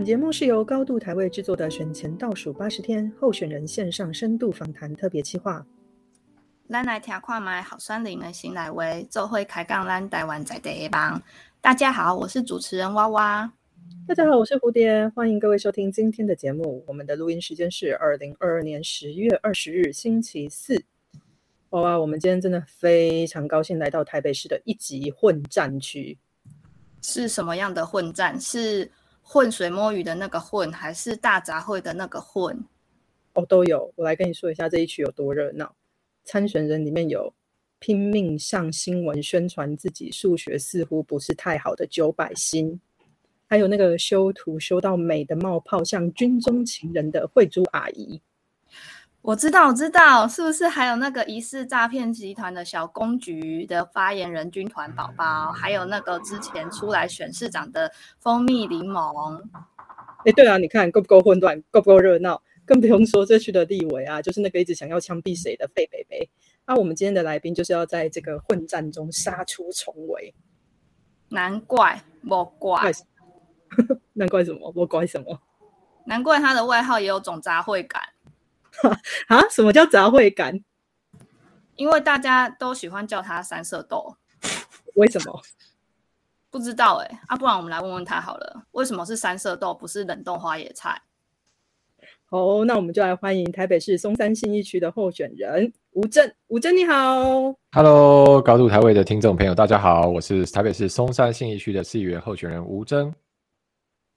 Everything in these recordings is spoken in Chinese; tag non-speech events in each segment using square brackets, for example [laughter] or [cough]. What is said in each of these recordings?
本节目是由高度台位制作的选前倒数八十天候选人线上深度访谈特别企划。咱来听看麦好酸林的新来威，做会开杠咱台湾在地帮。大家好，我是主持人娃娃。大家好，我是蝴蝶，欢迎各位收听今天的节目。我们的录音时间是二零二二年十月二十日星期四。娃娃，我们今天真的非常高兴来到台北市的一级混战区。是什么样的混战？是混水摸鱼的那个混，还是大杂烩的那个混？哦，都有。我来跟你说一下这一曲有多热闹。参选人里面有拼命上新闻宣传自己数学似乎不是太好的九百星，还有那个修图修到美的冒泡像军中情人的慧珠阿姨。我知道，我知道，是不是还有那个疑似诈骗集团的小公局的发言人军团宝宝，还有那个之前出来选市长的蜂蜜柠檬？哎，对啊，你看够不够混乱，够不够热闹？更不用说这区的立委啊，就是那个一直想要枪毙谁的费北北。那我们今天的来宾就是要在这个混战中杀出重围。难怪，莫怪，[laughs] 难怪什么？莫怪什么？难怪他的外号也有种杂烩感。[laughs] 啊？什么叫杂烩感？因为大家都喜欢叫它三色豆。为什么？不知道哎。啊，不然我们来问问他好了，为什么是三色豆，不是冷冻花野菜？好，那我们就来欢迎台北市松山信义区的候选人吴征。吴征你好，Hello，高度台位的听众朋友，大家好，我是台北市松山信义区的市议员候选人吴征。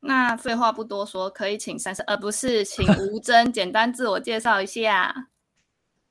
那废话不多说，可以请三十，而不是请 [laughs] 吴征简单自我介绍一下。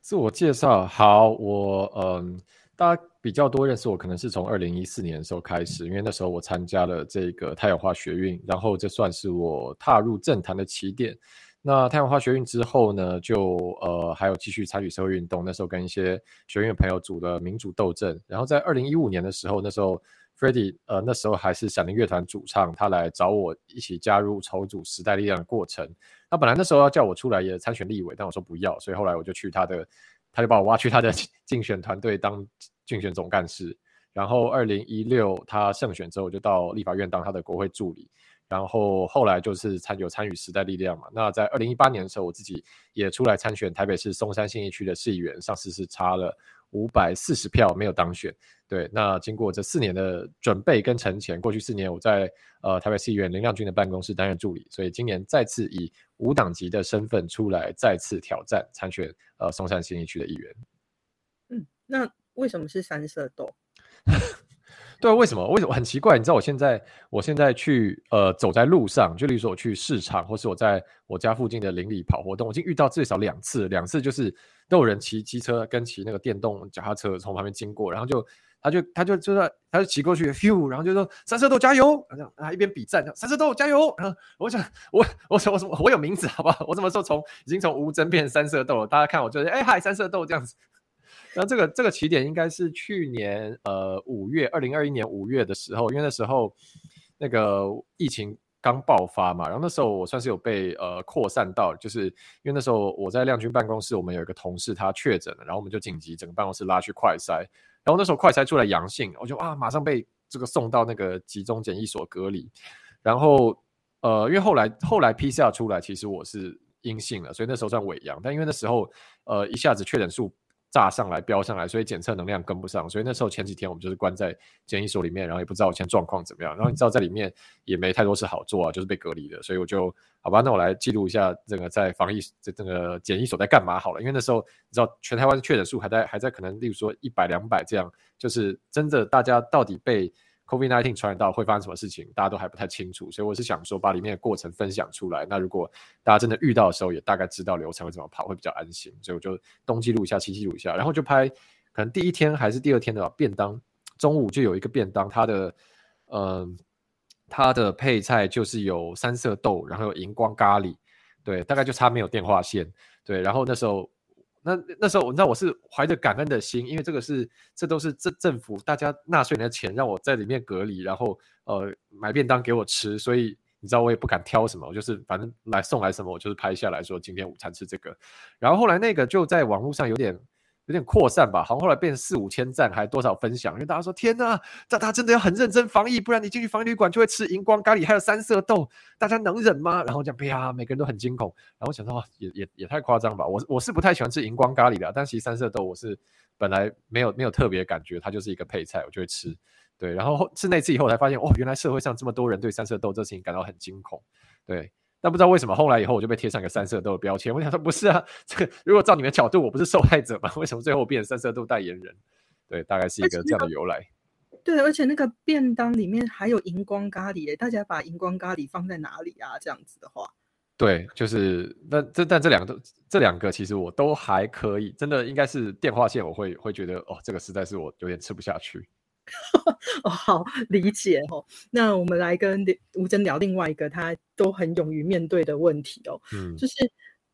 自我介绍，好，我嗯，大家比较多认识我，可能是从二零一四年的时候开始，因为那时候我参加了这个太阳花学运，然后这算是我踏入政坛的起点。那太阳花学运之后呢，就呃还有继续参与社会运动，那时候跟一些学院朋友组的民主斗争，然后在二零一五年的时候，那时候。Freddie，呃，那时候还是闪灵乐团主唱，他来找我一起加入筹组时代力量的过程。那本来那时候要叫我出来也参选立委，但我说不要，所以后来我就去他的，他就把我挖去他的 [laughs] 竞选团队当竞选总干事。然后二零一六他胜选之后，我就到立法院当他的国会助理。然后后来就是参有参与时代力量嘛。那在二零一八年的时候，我自己也出来参选台北市松山信义区的市议员，上次是差了。五百四十票没有当选，对。那经过这四年的准备跟沉潜，过去四年我在呃台北市议员林亮君的办公室担任助理，所以今年再次以无党籍的身份出来再次挑战参选呃松山新义区的议员。嗯，那为什么是三色豆？[laughs] 对啊，为什么？为什么很奇怪？你知道我现在，我现在去呃走在路上，就例如说我去市场，或是我在我家附近的邻里跑活动，我已经遇到最少两次，两次就是都有人骑机车跟骑那个电动脚踏车从旁边经过，然后就他就他就就在他就骑过去，咻，然后就说三色豆加油，然后啊一边比赞，三色豆加油，然后我想 [laughs] 我我我什么我有名字好不好？我什么时候从已经从无针变三色豆了？大家看我就是哎嗨三色豆这样子。那这个这个起点应该是去年呃五月二零二一年五月的时候，因为那时候那个疫情刚爆发嘛，然后那时候我算是有被呃扩散到，就是因为那时候我在亮君办公室，我们有一个同事他确诊了，然后我们就紧急整个办公室拉去快筛，然后那时候快筛出来阳性，我就啊马上被这个送到那个集中检疫所隔离，然后呃因为后来后来 PCR 出来，其实我是阴性了，所以那时候算伪阳，但因为那时候呃一下子确诊数。炸上来，飙上来，所以检测能量跟不上，所以那时候前几天我们就是关在检疫所里面，然后也不知道现在状况怎么样。然后你知道在里面也没太多事好做啊，就是被隔离的，所以我就好吧，那我来记录一下这个在防疫这这个检疫所在干嘛好了。因为那时候你知道全台湾确诊数还在还在可能例如说一百两百这样，就是真的大家到底被。COVID-19 传染到会发生什么事情，大家都还不太清楚，所以我是想说把里面的过程分享出来。那如果大家真的遇到的时候，也大概知道流程会怎么跑，会比较安心。所以我就东记录一下，西记录一下，然后就拍。可能第一天还是第二天的便当，中午就有一个便当，它的嗯，它的配菜就是有三色豆，然后有荧光咖喱，对，大概就差没有电话线，对，然后那时候。那那时候，你知道我是怀着感恩的心，因为这个是这都是政政府大家纳税人的钱，让我在里面隔离，然后呃买便当给我吃，所以你知道我也不敢挑什么，我就是反正来送来什么，我就是拍下来说今天午餐吃这个。然后后来那个就在网络上有点有点扩散吧，好像后来变成四五千赞，还多少分享，因为大家说天呐，大家真的要很认真防疫，不然你进去防疫旅馆就会吃荧光咖喱，还有三色豆，大家能忍吗？然后讲啪，每个人都很惊恐，然后想到也也也太夸张吧，我我是不太喜欢吃荧光咖喱的，但其实三色豆我是本来没有没有特别感觉，它就是一个配菜，我就会吃。对，然后吃那次以后才发现，哦，原来社会上这么多人对三色豆这事情感到很惊恐，对。但不知道为什么，后来以后我就被贴上一个三色豆的标签。我想说，不是啊，这个如果照你们的角度，我不是受害者吗？为什么最后变成三色豆代言人？对，大概是一个这样的由来。对，而且那个便当里面还有荧光咖喱诶，大家把荧光咖喱放在哪里啊？这样子的话，对，就是那这但这两个都这两个其实我都还可以，真的应该是电话线，我会会觉得哦，这个实在是我有点吃不下去。[laughs] 哦，好理解哦。那我们来跟吴真聊另外一个他都很勇于面对的问题哦。嗯，就是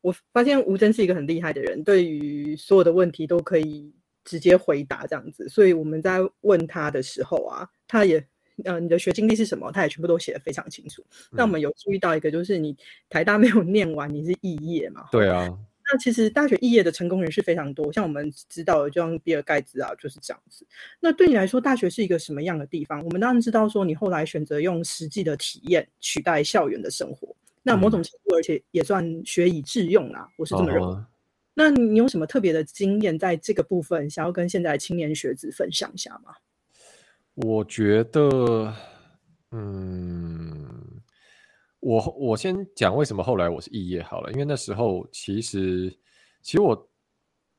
我发现吴真是一个很厉害的人，对于所有的问题都可以直接回答这样子。所以我们在问他的时候啊，他也呃，你的学经历是什么？他也全部都写的非常清楚。那我们有注意到一个，就是你台大没有念完，你是肄业嘛？对啊。那其实大学毕业的成功人士非常多，像我们知道的，就像比尔盖茨啊，就是这样子。那对你来说，大学是一个什么样的地方？我们当然知道，说你后来选择用实际的体验取代校园的生活，那某种程度，而且也算学以致用啦，我是这么认为。那你有什么特别的经验在这个部分，想要跟现在青年学子分享一下吗？我觉得，嗯。我我先讲为什么后来我是肄业好了，因为那时候其实其实我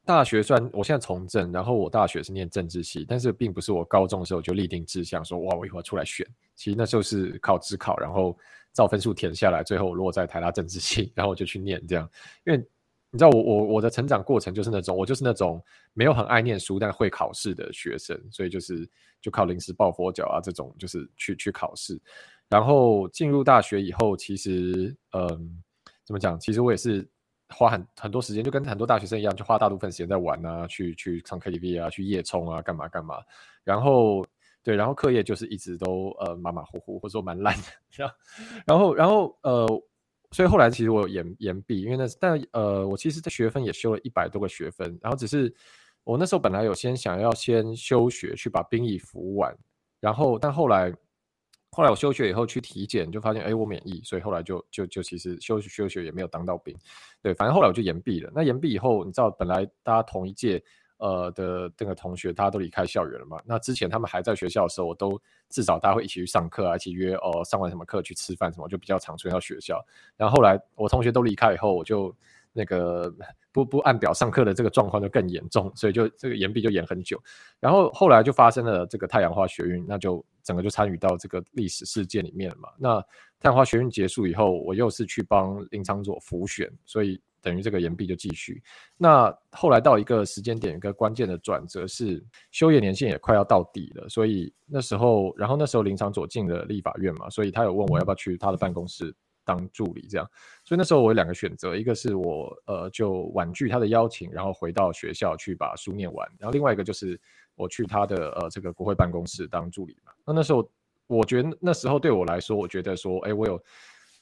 大学虽然我现在从政，然后我大学是念政治系，但是并不是我高中的时候就立定志向说哇我以后要出来选，其实那时候是考职考，然后照分数填下来，最后落在台大政治系，然后我就去念这样。因为你知道我我我的成长过程就是那种我就是那种没有很爱念书但会考试的学生，所以就是就靠临时抱佛脚啊这种就是去去考试。然后进入大学以后，其实，嗯，怎么讲？其实我也是花很很多时间，就跟很多大学生一样，就花大部分时间在玩啊，去去唱 KTV 啊，去夜冲啊，干嘛干嘛。然后，对，然后课业就是一直都呃马马虎虎，或者说蛮烂的。[laughs] 然后，然后，呃，所以后来其实我延延毕，因为那但呃，我其实这学分也修了一百多个学分。然后只是我那时候本来有先想要先休学去把兵役服完，然后但后来。后来我休学以后去体检，就发现哎我免疫，所以后来就就就其实休休学也没有当到兵，对，反正后来我就延毕了。那延毕以后，你知道本来大家同一届呃的那个同学，大家都离开校园了嘛。那之前他们还在学校的时候，我都至少大家会一起去上课啊，一起约哦上完什么课去吃饭什么，就比较常出现到学校。然后后来我同学都离开以后，我就。那个不不按表上课的这个状况就更严重，所以就这个延毕就延很久。然后后来就发生了这个太阳花学运，那就整个就参与到这个历史事件里面了嘛。那太阳花学运结束以后，我又是去帮林长佐辅选，所以等于这个延毕就继续。那后来到一个时间点，一个关键的转折是休业年限也快要到底了，所以那时候，然后那时候林长佐进了立法院嘛，所以他有问我要不要去他的办公室。当助理这样，所以那时候我有两个选择，一个是我呃就婉拒他的邀请，然后回到学校去把书念完，然后另外一个就是我去他的呃这个国会办公室当助理嘛。那那时候我觉得那时候对我来说，我觉得说，哎，我有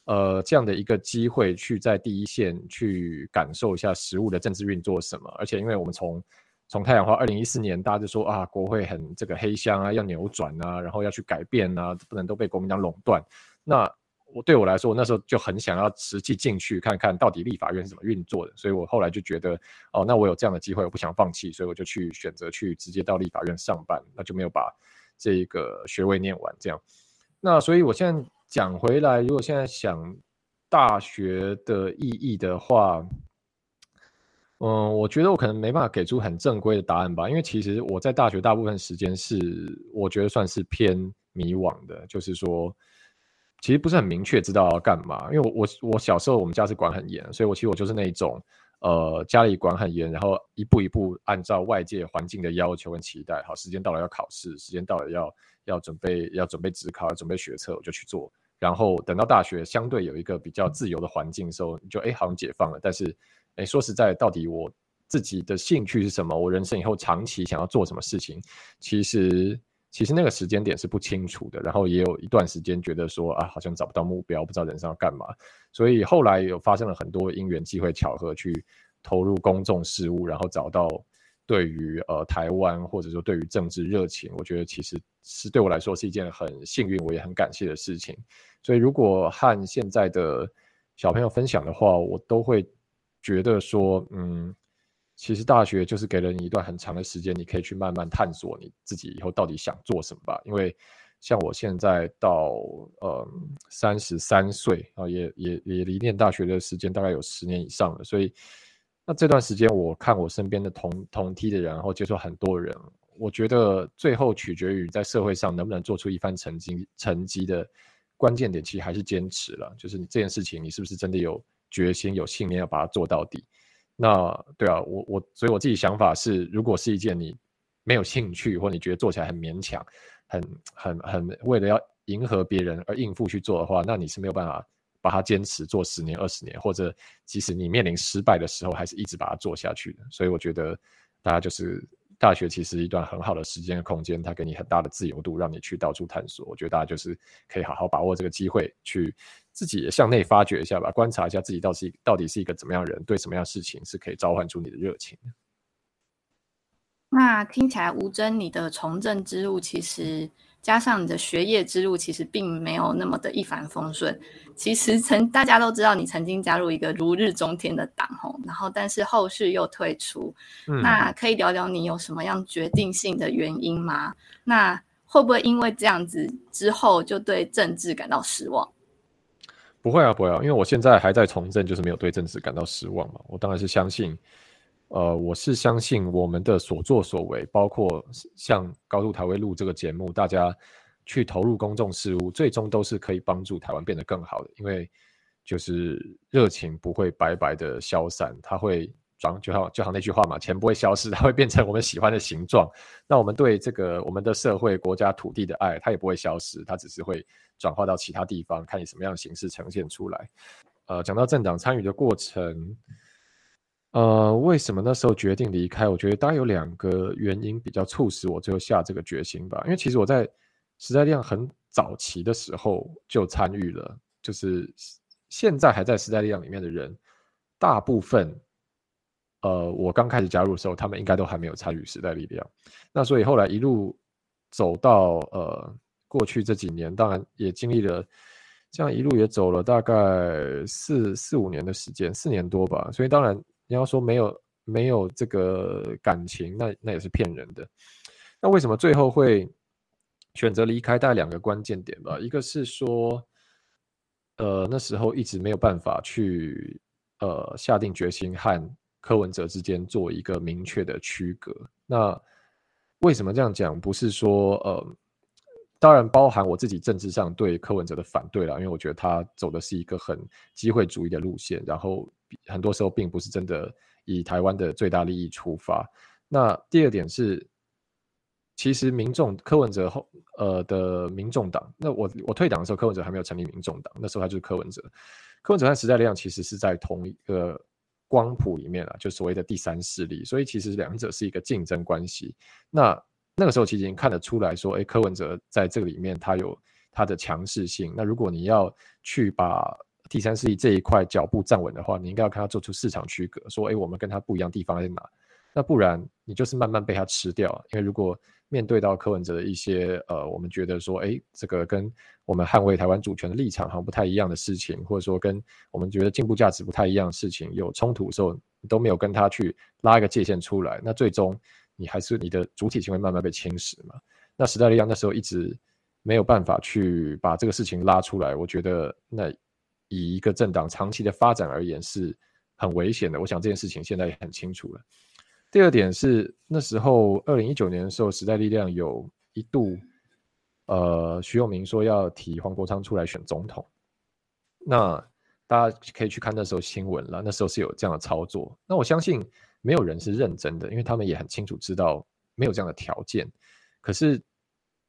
呃这样的一个机会去在第一线去感受一下实物的政治运作什么，而且因为我们从从太阳花二零一四年大家就说啊国会很这个黑箱啊要扭转啊，然后要去改变啊，不能都被国民党垄断，那。我对我来说，我那时候就很想要实际进去看看到底立法院是怎么运作的，所以我后来就觉得，哦，那我有这样的机会，我不想放弃，所以我就去选择去直接到立法院上班，那就没有把这个学位念完。这样，那所以我现在讲回来，如果现在想大学的意义的话，嗯，我觉得我可能没办法给出很正规的答案吧，因为其实我在大学大部分时间是我觉得算是偏迷惘的，就是说。其实不是很明确知道要干嘛，因为我我我小时候我们家是管很严，所以我其实我就是那种，呃，家里管很严，然后一步一步按照外界环境的要求跟期待，好，时间到了要考试，时间到了要要准备要准备职考，要准备学测，我就去做。然后等到大学相对有一个比较自由的环境的时候，就哎好像解放了。但是哎说实在，到底我自己的兴趣是什么？我人生以后长期想要做什么事情？其实。其实那个时间点是不清楚的，然后也有一段时间觉得说啊，好像找不到目标，不知道人生要干嘛，所以后来有发生了很多因缘机会巧合，去投入公众事务，然后找到对于呃台湾或者说对于政治热情，我觉得其实是对我来说是一件很幸运，我也很感谢的事情。所以如果和现在的小朋友分享的话，我都会觉得说，嗯，其实大学就是给了你一段很长的时间，你可以去慢慢探索你自己以后到底想做什么吧。因为像我现在到呃三十三岁啊，也也也离念大学的时间大概有十年以上了，所以。那这段时间，我看我身边的同同梯的人，然后接触很多人，我觉得最后取决于在社会上能不能做出一番成绩成绩的关键点，其实还是坚持了。就是你这件事情，你是不是真的有决心、有信念要把它做到底？那对啊，我我所以我自己想法是，如果是一件你没有兴趣，或你觉得做起来很勉强、很很很为了要迎合别人而应付去做的话，那你是没有办法。把它坚持做十年、二十年，或者即使你面临失败的时候，还是一直把它做下去的。所以我觉得，大家就是大学其实一段很好的时间的空间，它给你很大的自由度，让你去到处探索。我觉得大家就是可以好好把握这个机会，去自己也向内发掘一下吧，观察一下自己到底到底是一个怎么样人，对什么样事情是可以召唤出你的热情的。那听起来吴真，你的从政之路其实。加上你的学业之路，其实并没有那么的一帆风顺。其实曾大家都知道，你曾经加入一个如日中天的党吼，然后但是后续又退出。那可以聊聊你有什么样决定性的原因吗？那会不会因为这样子之后就对政治感到失望？不会啊，不会啊，因为我现在还在从政，就是没有对政治感到失望嘛。我当然是相信。呃，我是相信我们的所作所为，包括像高度台湾录这个节目，大家去投入公众事务，最终都是可以帮助台湾变得更好的。因为就是热情不会白白的消散，它会转，就好就好那句话嘛，钱不会消失，它会变成我们喜欢的形状。那我们对这个我们的社会、国家、土地的爱，它也不会消失，它只是会转化到其他地方，看你什么样的形式呈现出来。呃，讲到政党参与的过程。呃，为什么那时候决定离开？我觉得大概有两个原因比较促使我最后下这个决心吧。因为其实我在时代力量很早期的时候就参与了，就是现在还在时代力量里面的人，大部分，呃，我刚开始加入的时候，他们应该都还没有参与时代力量。那所以后来一路走到呃过去这几年，当然也经历了这样一路也走了大概四四五年的时间，四年多吧。所以当然。你要说没有没有这个感情，那那也是骗人的。那为什么最后会选择离开？大概两个关键点吧。一个是说，呃，那时候一直没有办法去呃下定决心和柯文哲之间做一个明确的区隔。那为什么这样讲？不是说呃，当然包含我自己政治上对柯文哲的反对了，因为我觉得他走的是一个很机会主义的路线，然后。很多时候并不是真的以台湾的最大利益出发。那第二点是，其实民众柯文哲后呃的民众党，那我我退党的时候，柯文哲还没有成立民众党，那时候他就是柯文哲。柯文哲和时代力量其实是在同一个光谱里面啊，就所谓的第三势力，所以其实两者是一个竞争关系。那那个时候其实已经看得出来说，哎，柯文哲在这个里面他有他的强势性。那如果你要去把第三势力这一块脚步站稳的话，你应该要看他做出市场区隔，说，哎，我们跟他不一样地方在哪？那不然你就是慢慢被他吃掉。因为如果面对到柯文哲的一些，呃，我们觉得说，哎，这个跟我们捍卫台湾主权的立场好像不太一样的事情，或者说跟我们觉得进步价值不太一样的事情有冲突的时候，你都没有跟他去拉一个界限出来，那最终你还是你的主体性会慢慢被侵蚀嘛。那时代力量那时候一直没有办法去把这个事情拉出来，我觉得那。以一个政党长期的发展而言是很危险的，我想这件事情现在也很清楚了。第二点是那时候二零一九年的时候，时代力量有一度，呃，徐永明说要提黄国昌出来选总统，那大家可以去看那时候新闻了，那时候是有这样的操作。那我相信没有人是认真的，因为他们也很清楚知道没有这样的条件，可是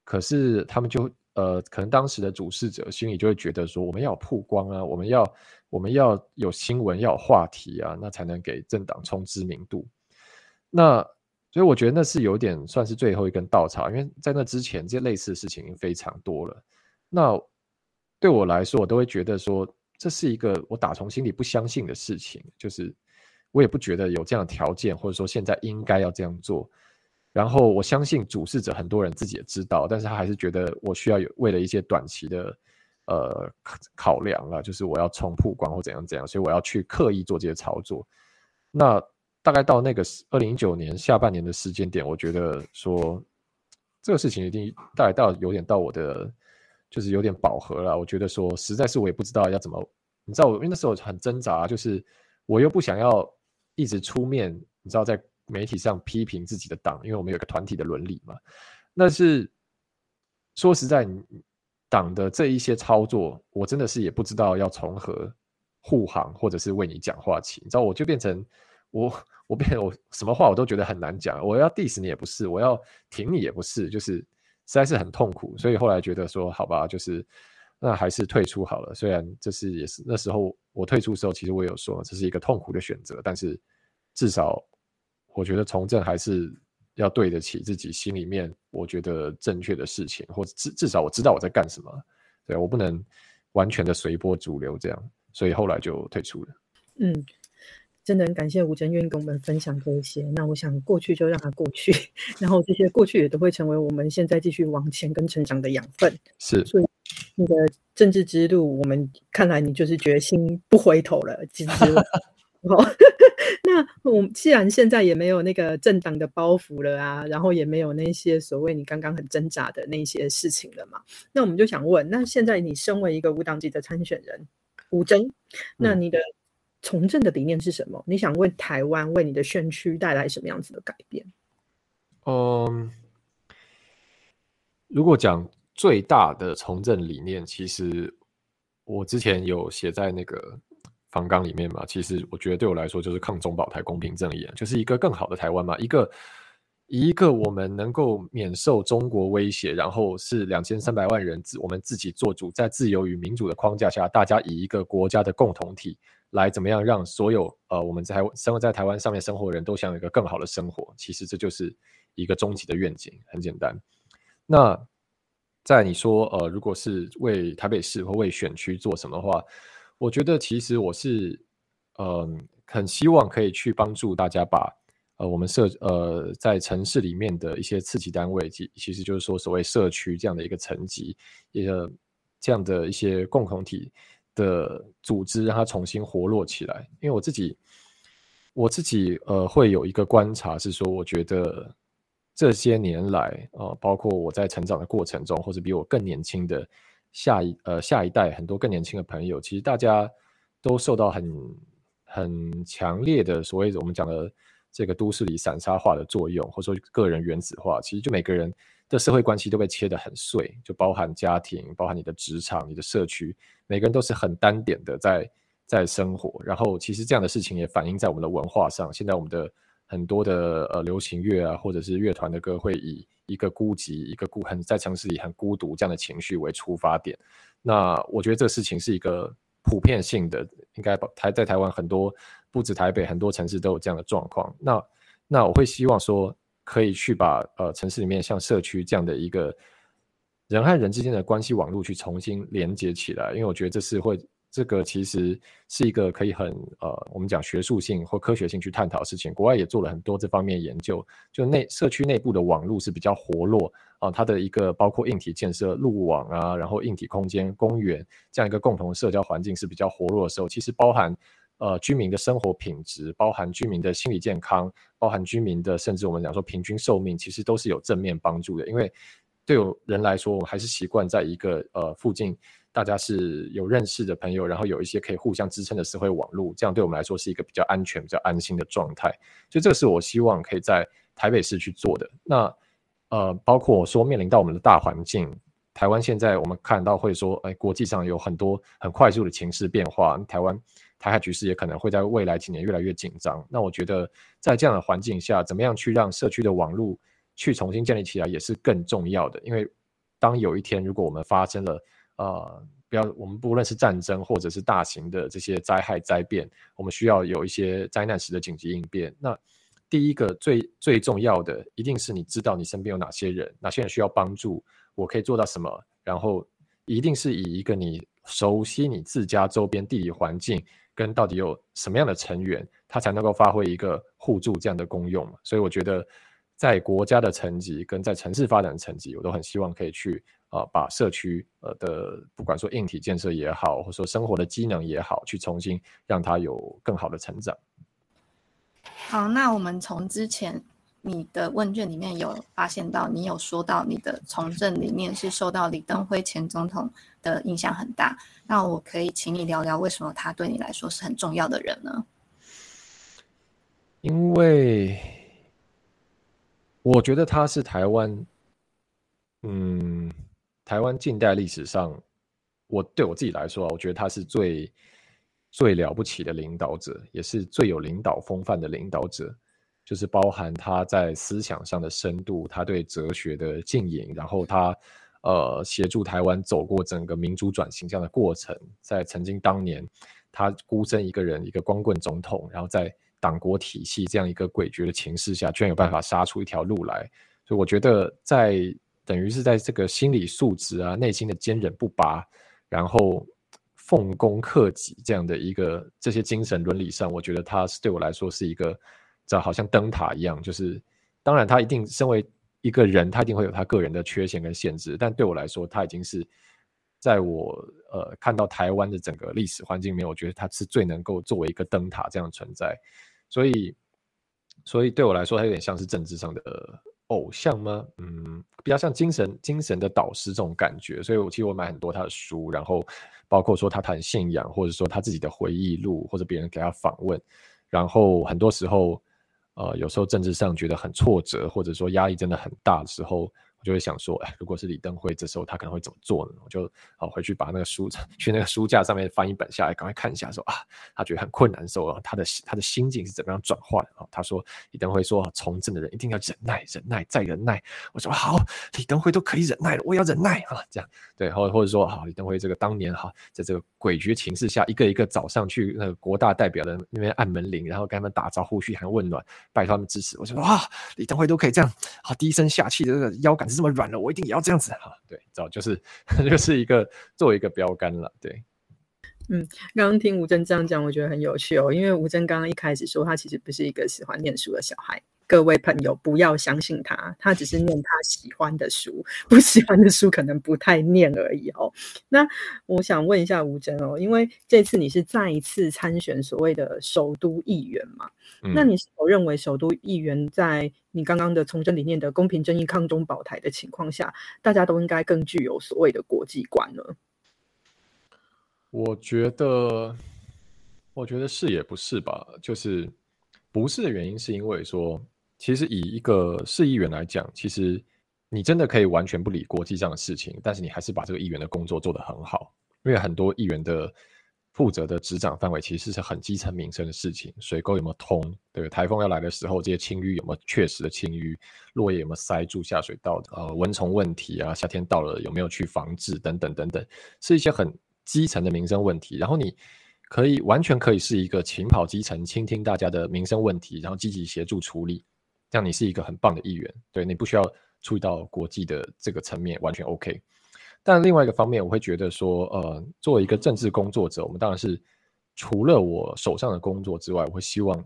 可是他们就。呃，可能当时的主事者心里就会觉得说，我们要曝光啊，我们要我们要有新闻，要有话题啊，那才能给政党充知名度。那所以我觉得那是有点算是最后一根稻草，因为在那之前，这些类似的事情已经非常多了。那对我来说，我都会觉得说，这是一个我打从心里不相信的事情，就是我也不觉得有这样的条件，或者说现在应该要这样做。然后我相信主事者很多人自己也知道，但是他还是觉得我需要有为了一些短期的呃考量啊，就是我要冲曝光或怎样怎样，所以我要去刻意做这些操作。那大概到那个二零一九年下半年的时间点，我觉得说这个事情一定大概到有点到我的就是有点饱和了。我觉得说实在是我也不知道要怎么，你知道我因为那时候很挣扎，就是我又不想要一直出面，你知道在。媒体上批评自己的党，因为我们有个团体的伦理嘛。那是说实在，党的这一些操作，我真的是也不知道要从何护航，或者是为你讲话起。你知道，我就变成我，我变我什么话我都觉得很难讲。我要 diss 你也不是，我要挺你也不是，就是实在是很痛苦。所以后来觉得说，好吧，就是那还是退出好了。虽然这是也是那时候我退出的时候，其实我有说这是一个痛苦的选择，但是至少。我觉得从政还是要对得起自己心里面我觉得正确的事情，或者至至少我知道我在干什么。对我不能完全的随波逐流这样，所以后来就退出了。嗯，真的很感谢吴真愿意跟我们分享这些。那我想过去就让它过去，[laughs] 然后这些过去也都会成为我们现在继续往前跟成长的养分。是，所以你的政治之路，我们看来你就是决心不回头了，其实。[laughs] 好，[laughs] 那我既然现在也没有那个政党的包袱了啊，然后也没有那些所谓你刚刚很挣扎的那些事情了嘛，那我们就想问，那现在你身为一个无党籍的参选人吴征，那你的从政的理念是什么？你想为台湾、为你的选区带来什么样子的改变？嗯，如果讲最大的从政理念，其实我之前有写在那个。方纲里面嘛，其实我觉得对我来说就是抗中保台、公平正义，就是一个更好的台湾嘛，一个一个我们能够免受中国威胁，然后是两千三百万人自我们自己做主，在自由与民主的框架下，大家以一个国家的共同体来怎么样让所有呃我们在生活在台湾上面生活的人都享有一个更好的生活，其实这就是一个终极的愿景，很简单。那在你说呃，如果是为台北市或为选区做什么的话？我觉得其实我是，嗯，很希望可以去帮助大家把，呃，我们社呃在城市里面的一些刺激单位，其其实就是说所谓社区这样的一个层级，一个这样的一些共同体的组织，让它重新活络起来。因为我自己，我自己呃会有一个观察是说，我觉得这些年来，呃，包括我在成长的过程中，或者比我更年轻的。下一呃下一代很多更年轻的朋友，其实大家都受到很很强烈的所谓我们讲的这个都市里散沙化的作用，或者说个人原子化。其实就每个人的社会关系都被切得很碎，就包含家庭，包含你的职场、你的社区，每个人都是很单点的在在生活。然后其实这样的事情也反映在我们的文化上。现在我们的很多的呃流行乐啊，或者是乐团的歌会以一个孤寂、一个孤很在城市里很孤独这样的情绪为出发点，那我觉得这事情是一个普遍性的，应该台在台湾很多不止台北很多城市都有这样的状况。那那我会希望说可以去把呃城市里面像社区这样的一个人和人之间的关系网络去重新连接起来，因为我觉得这是会。这个其实是一个可以很呃，我们讲学术性或科学性去探讨的事情。国外也做了很多这方面研究，就内社区内部的网络是比较活络啊，它的一个包括硬体建设、路网啊，然后硬体空间、公园这样一个共同社交环境是比较活络的时候，其实包含呃居民的生活品质，包含居民的心理健康，包含居民的甚至我们讲说平均寿命，其实都是有正面帮助的。因为对有人来说，我们还是习惯在一个呃附近。大家是有认识的朋友，然后有一些可以互相支撑的社会网络，这样对我们来说是一个比较安全、比较安心的状态。所以这个是我希望可以在台北市去做的。那呃，包括说面临到我们的大环境，台湾现在我们看到会说，哎，国际上有很多很快速的情势变化，台湾台海局势也可能会在未来几年越来越紧张。那我觉得在这样的环境下，怎么样去让社区的网络去重新建立起来，也是更重要的。因为当有一天如果我们发生了，呃，不要，我们不论是战争或者是大型的这些灾害灾变，我们需要有一些灾难时的紧急应变。那第一个最最重要的，一定是你知道你身边有哪些人，哪些人需要帮助，我可以做到什么，然后一定是以一个你熟悉你自家周边地理环境跟到底有什么样的成员，它才能够发挥一个互助这样的功用？所以我觉得，在国家的层级跟在城市发展的层级，我都很希望可以去啊，把社区呃的不管说硬体建设也好，或者说生活的机能也好，去重新让它有更好的成长。好，那我们从之前。你的问卷里面有发现到，你有说到你的从政理念是受到李登辉前总统的影响很大。那我可以请你聊聊，为什么他对你来说是很重要的人呢？因为我觉得他是台湾，嗯，台湾近代历史上，我对我自己来说，我觉得他是最最了不起的领导者，也是最有领导风范的领导者。就是包含他在思想上的深度，他对哲学的浸淫，然后他呃协助台湾走过整个民主转型这样的过程，在曾经当年他孤身一个人一个光棍总统，然后在党国体系这样一个诡谲的情势下，居然有办法杀出一条路来，所以我觉得在等于是在这个心理素质啊、内心的坚韧不拔，然后奉公克己这样的一个这些精神伦理上，我觉得他是对我来说是一个。这好像灯塔一样，就是当然他一定身为一个人，他一定会有他个人的缺陷跟限制，但对我来说，他已经是在我呃看到台湾的整个历史环境里面，我觉得他是最能够作为一个灯塔这样存在，所以所以对我来说，他有点像是政治上的偶像吗？嗯，比较像精神精神的导师这种感觉，所以我其实我买很多他的书，然后包括说他谈信仰，或者说他自己的回忆录，或者别人给他访问，然后很多时候。呃，有时候政治上觉得很挫折，或者说压力真的很大的时候。我就会想说，哎，如果是李登辉，这时候他可能会怎么做呢？我就好回去把那个书 [laughs] 去那个书架上面翻一本下来，赶快看一下，说啊，他觉得很困难的时候，他的他的心境是怎么样转换啊？他说李登辉说，从政的人一定要忍耐，忍耐再忍耐。我说好，李登辉都可以忍耐了，我也要忍耐啊！这样对，或或者说好，李登辉这个当年哈，在这个诡谲情势下，一个一个早上去那个国大代表的那边按门铃，然后跟他们打招呼，嘘寒问暖，拜托他们支持。我就说哇，李登辉都可以这样，好低声下气的这个腰杆。是这么软了，我一定也要这样子哈。对，早就是 [laughs] 就是一个作为一个标杆了。对，嗯，刚刚听吴真这样讲，我觉得很有趣哦。因为吴真刚刚一开始说他其实不是一个喜欢念书的小孩。各位朋友，不要相信他，他只是念他喜欢的书，不喜欢的书可能不太念而已哦。那我想问一下吴真哦，因为这次你是再一次参选所谓的首都议员嘛？那你是否认为首都议员在你刚刚的从政理念的公平正义、抗中保台的情况下，大家都应该更具有所谓的国际观呢？我觉得，我觉得是也不是吧？就是不是的原因，是因为说。其实以一个市议员来讲，其实你真的可以完全不理国际上的事情，但是你还是把这个议员的工作做得很好。因为很多议员的负责的执掌范围其实是很基层民生的事情，水沟有没有通？对，台风要来的时候，这些清淤有没有确实的清淤？落叶有没有塞住下水道？呃，蚊虫问题啊，夏天到了有没有去防治？等等等等，是一些很基层的民生问题。然后你可以完全可以是一个勤跑基层，倾听大家的民生问题，然后积极协助处理。这样你是一个很棒的议员，对你不需要注意到国际的这个层面，完全 OK。但另外一个方面，我会觉得说，呃，作为一个政治工作者，我们当然是除了我手上的工作之外，我会希望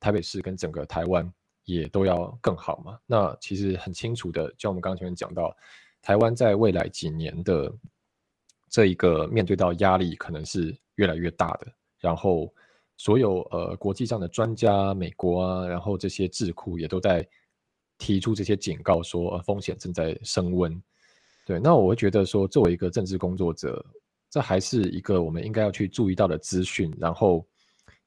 台北市跟整个台湾也都要更好嘛。那其实很清楚的，像我们刚刚前面讲到，台湾在未来几年的这一个面对到压力，可能是越来越大的，然后。所有呃国际上的专家，美国啊，然后这些智库也都在提出这些警告，说呃风险正在升温。对，那我会觉得说，作为一个政治工作者，这还是一个我们应该要去注意到的资讯，然后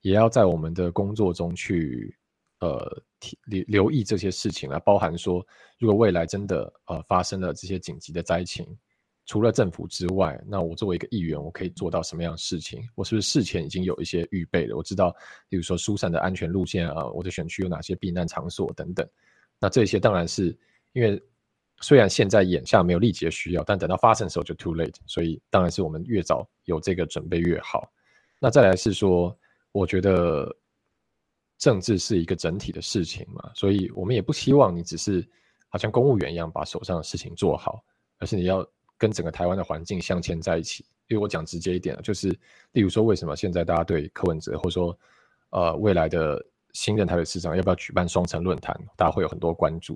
也要在我们的工作中去呃留留意这些事情啊，包含说，如果未来真的呃发生了这些紧急的灾情。除了政府之外，那我作为一个议员，我可以做到什么样的事情？我是不是事前已经有一些预备了？我知道，比如说疏散的安全路线啊，我的选区有哪些避难场所等等。那这些当然是因为虽然现在眼下没有立即的需要，但等到发生的时候就 too late。所以当然是我们越早有这个准备越好。那再来是说，我觉得政治是一个整体的事情嘛，所以我们也不希望你只是好像公务员一样把手上的事情做好，而是你要。跟整个台湾的环境镶嵌在一起，因为我讲直接一点就是例如说为什么现在大家对柯文哲或者说呃未来的新任台北市长要不要举办双城论坛，大家会有很多关注。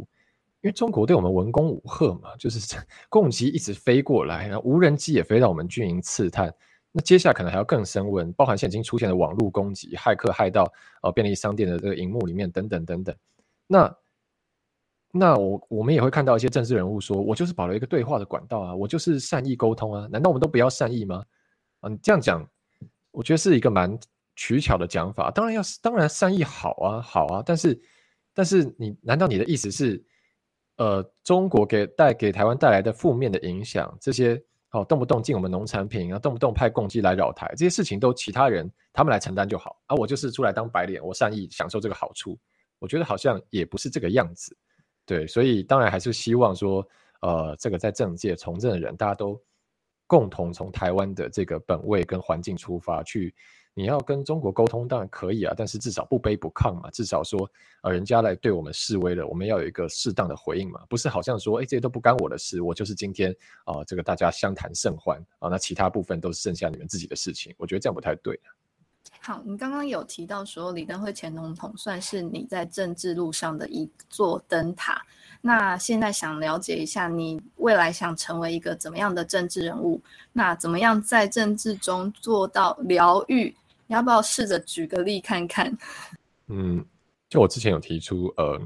因为中国对我们文攻武赫嘛，就是攻击一直飞过来，然后无人机也飞到我们军营刺探。那接下来可能还要更升温，包含现在已经出现的网络攻击，骇客害到呃便利商店的这个荧幕里面等等等等。那那我我们也会看到一些政治人物说，我就是保留一个对话的管道啊，我就是善意沟通啊，难道我们都不要善意吗？啊，你这样讲，我觉得是一个蛮取巧的讲法。当然要当然善意好啊，好啊，但是但是你难道你的意思是？呃，中国给带给台湾带来的负面的影响，这些哦，动不动进我们农产品啊，动不动派共机来扰台，这些事情都其他人他们来承担就好啊。我就是出来当白脸，我善意享受这个好处，我觉得好像也不是这个样子。对，所以当然还是希望说，呃，这个在政界从政的人，大家都共同从台湾的这个本位跟环境出发去。你要跟中国沟通当然可以啊，但是至少不卑不亢嘛，至少说，呃，人家来对我们示威了，我们要有一个适当的回应嘛，不是好像说，哎，这些都不干我的事，我就是今天啊，这个大家相谈甚欢啊，那其他部分都是剩下你们自己的事情，我觉得这样不太对。好，你刚刚有提到说李登辉前总统算是你在政治路上的一座灯塔，那现在想了解一下，你未来想成为一个怎么样的政治人物？那怎么样在政治中做到疗愈？你要不要试着举个例看看？嗯，就我之前有提出，呃，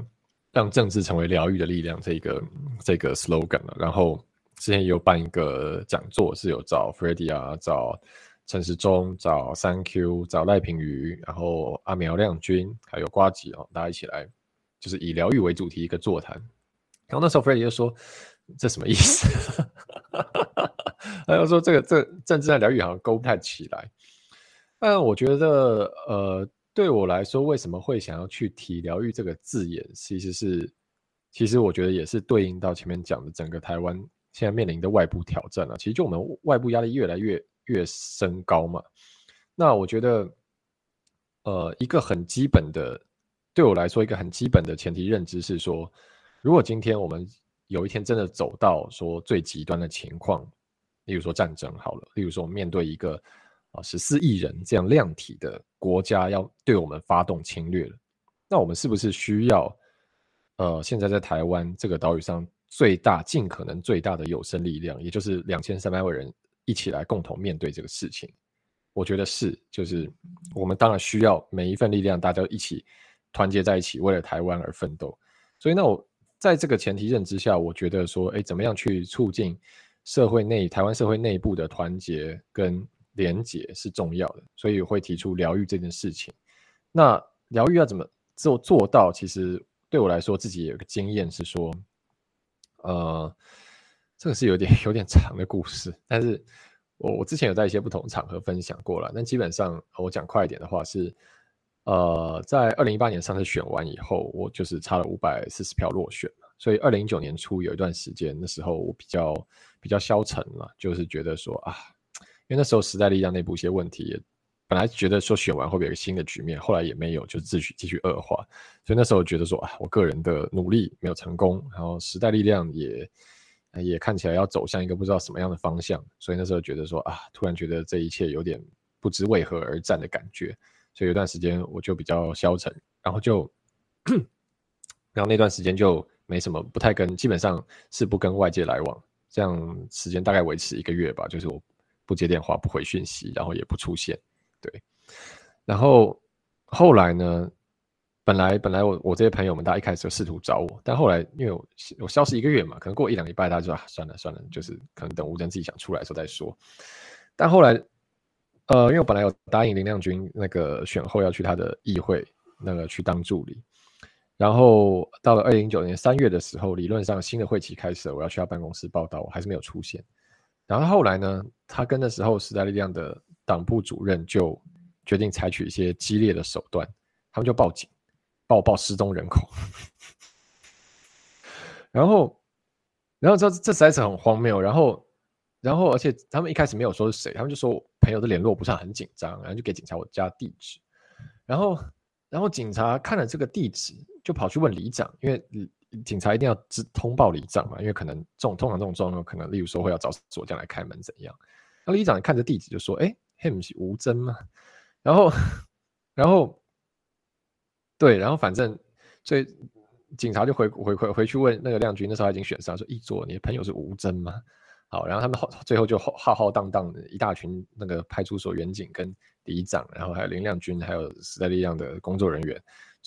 让政治成为疗愈的力量这个这个 slogan 了。然后之前也有办一个讲座，是有找 f r e d d y 啊，找陈时中，找三 Q，找赖品瑜，然后阿苗亮君，还有瓜吉哦，大家一起来，就是以疗愈为主题一个座谈。然后那时候 f r e d d y 就说：“这什么意思？” [laughs] 他又说：“这个这政治上疗愈好像勾不太起来。”但我觉得，呃，对我来说，为什么会想要去提“疗愈”这个字眼，其实是，其实我觉得也是对应到前面讲的整个台湾现在面临的外部挑战了。其实就我们外部压力越来越越升高嘛。那我觉得，呃，一个很基本的，对我来说，一个很基本的前提认知是说，如果今天我们有一天真的走到说最极端的情况，例如说战争好了，例如说我们面对一个。啊，十四亿人这样量体的国家要对我们发动侵略了，那我们是不是需要，呃，现在在台湾这个岛屿上最大、尽可能最大的有生力量，也就是两千三百万人一起来共同面对这个事情？我觉得是，就是我们当然需要每一份力量，大家一起团结在一起，为了台湾而奋斗。所以，那我在这个前提认知下，我觉得说，哎，怎么样去促进社会内台湾社会内部的团结跟。连结是重要的，所以会提出疗愈这件事情。那疗愈要怎么做做到？其实对我来说，自己有个经验是说，呃，这个是有点 [laughs] 有点长的故事，但是我我之前有在一些不同场合分享过了。但基本上我讲快一点的话是，呃，在二零一八年上次选完以后，我就是差了五百四十票落选了。所以二零一九年初有一段时间，那时候我比较比较消沉了，就是觉得说啊。因为那时候时代力量内部一些问题，本来觉得说选完会不会有个新的局面，后来也没有，就继续继续恶化。所以那时候觉得说啊，我个人的努力没有成功，然后时代力量也也看起来要走向一个不知道什么样的方向。所以那时候觉得说啊，突然觉得这一切有点不知为何而战的感觉。所以有段时间我就比较消沉，然后就，[clears throat] 然后那段时间就没什么，不太跟，基本上是不跟外界来往。这样时间大概维持一个月吧，就是我。不接电话，不回讯息，然后也不出现，对。然后后来呢？本来本来我我这些朋友们，大家一开始就试图找我，但后来因为我我消失一个月嘛，可能过一两礼拜，大家就啊算了算了，就是可能等吴征自己想出来的时候再说。但后来，呃，因为我本来有答应林亮君那个选后要去他的议会那个去当助理，然后到了二零一九年三月的时候，理论上新的会期开始了，我要去他办公室报道，我还是没有出现。然后后来呢，他跟那时候时代力量的党部主任就决定采取一些激烈的手段，他们就报警，报报失踪人口。然后，然后这这实在是很荒谬。然后，然后而且他们一开始没有说是谁，他们就说朋友的联络不上，很紧张，然后就给警察我家地址。然后，然后警察看了这个地址，就跑去问里长，因为警察一定要知通报里长嘛，因为可能这种通常这种状况，可能例如说会要找锁匠来开门怎样，然后里长看着地址就说：“哎，him 是吴征吗？”然后，然后，对，然后反正所以警察就回回回回去问那个亮君，那时候他已经选上，说：“一座，你的朋友是吴征吗？”好，然后他们后最后就浩浩荡荡的一大群那个派出所员警跟里长，然后还有林亮君，还有时代力量的工作人员，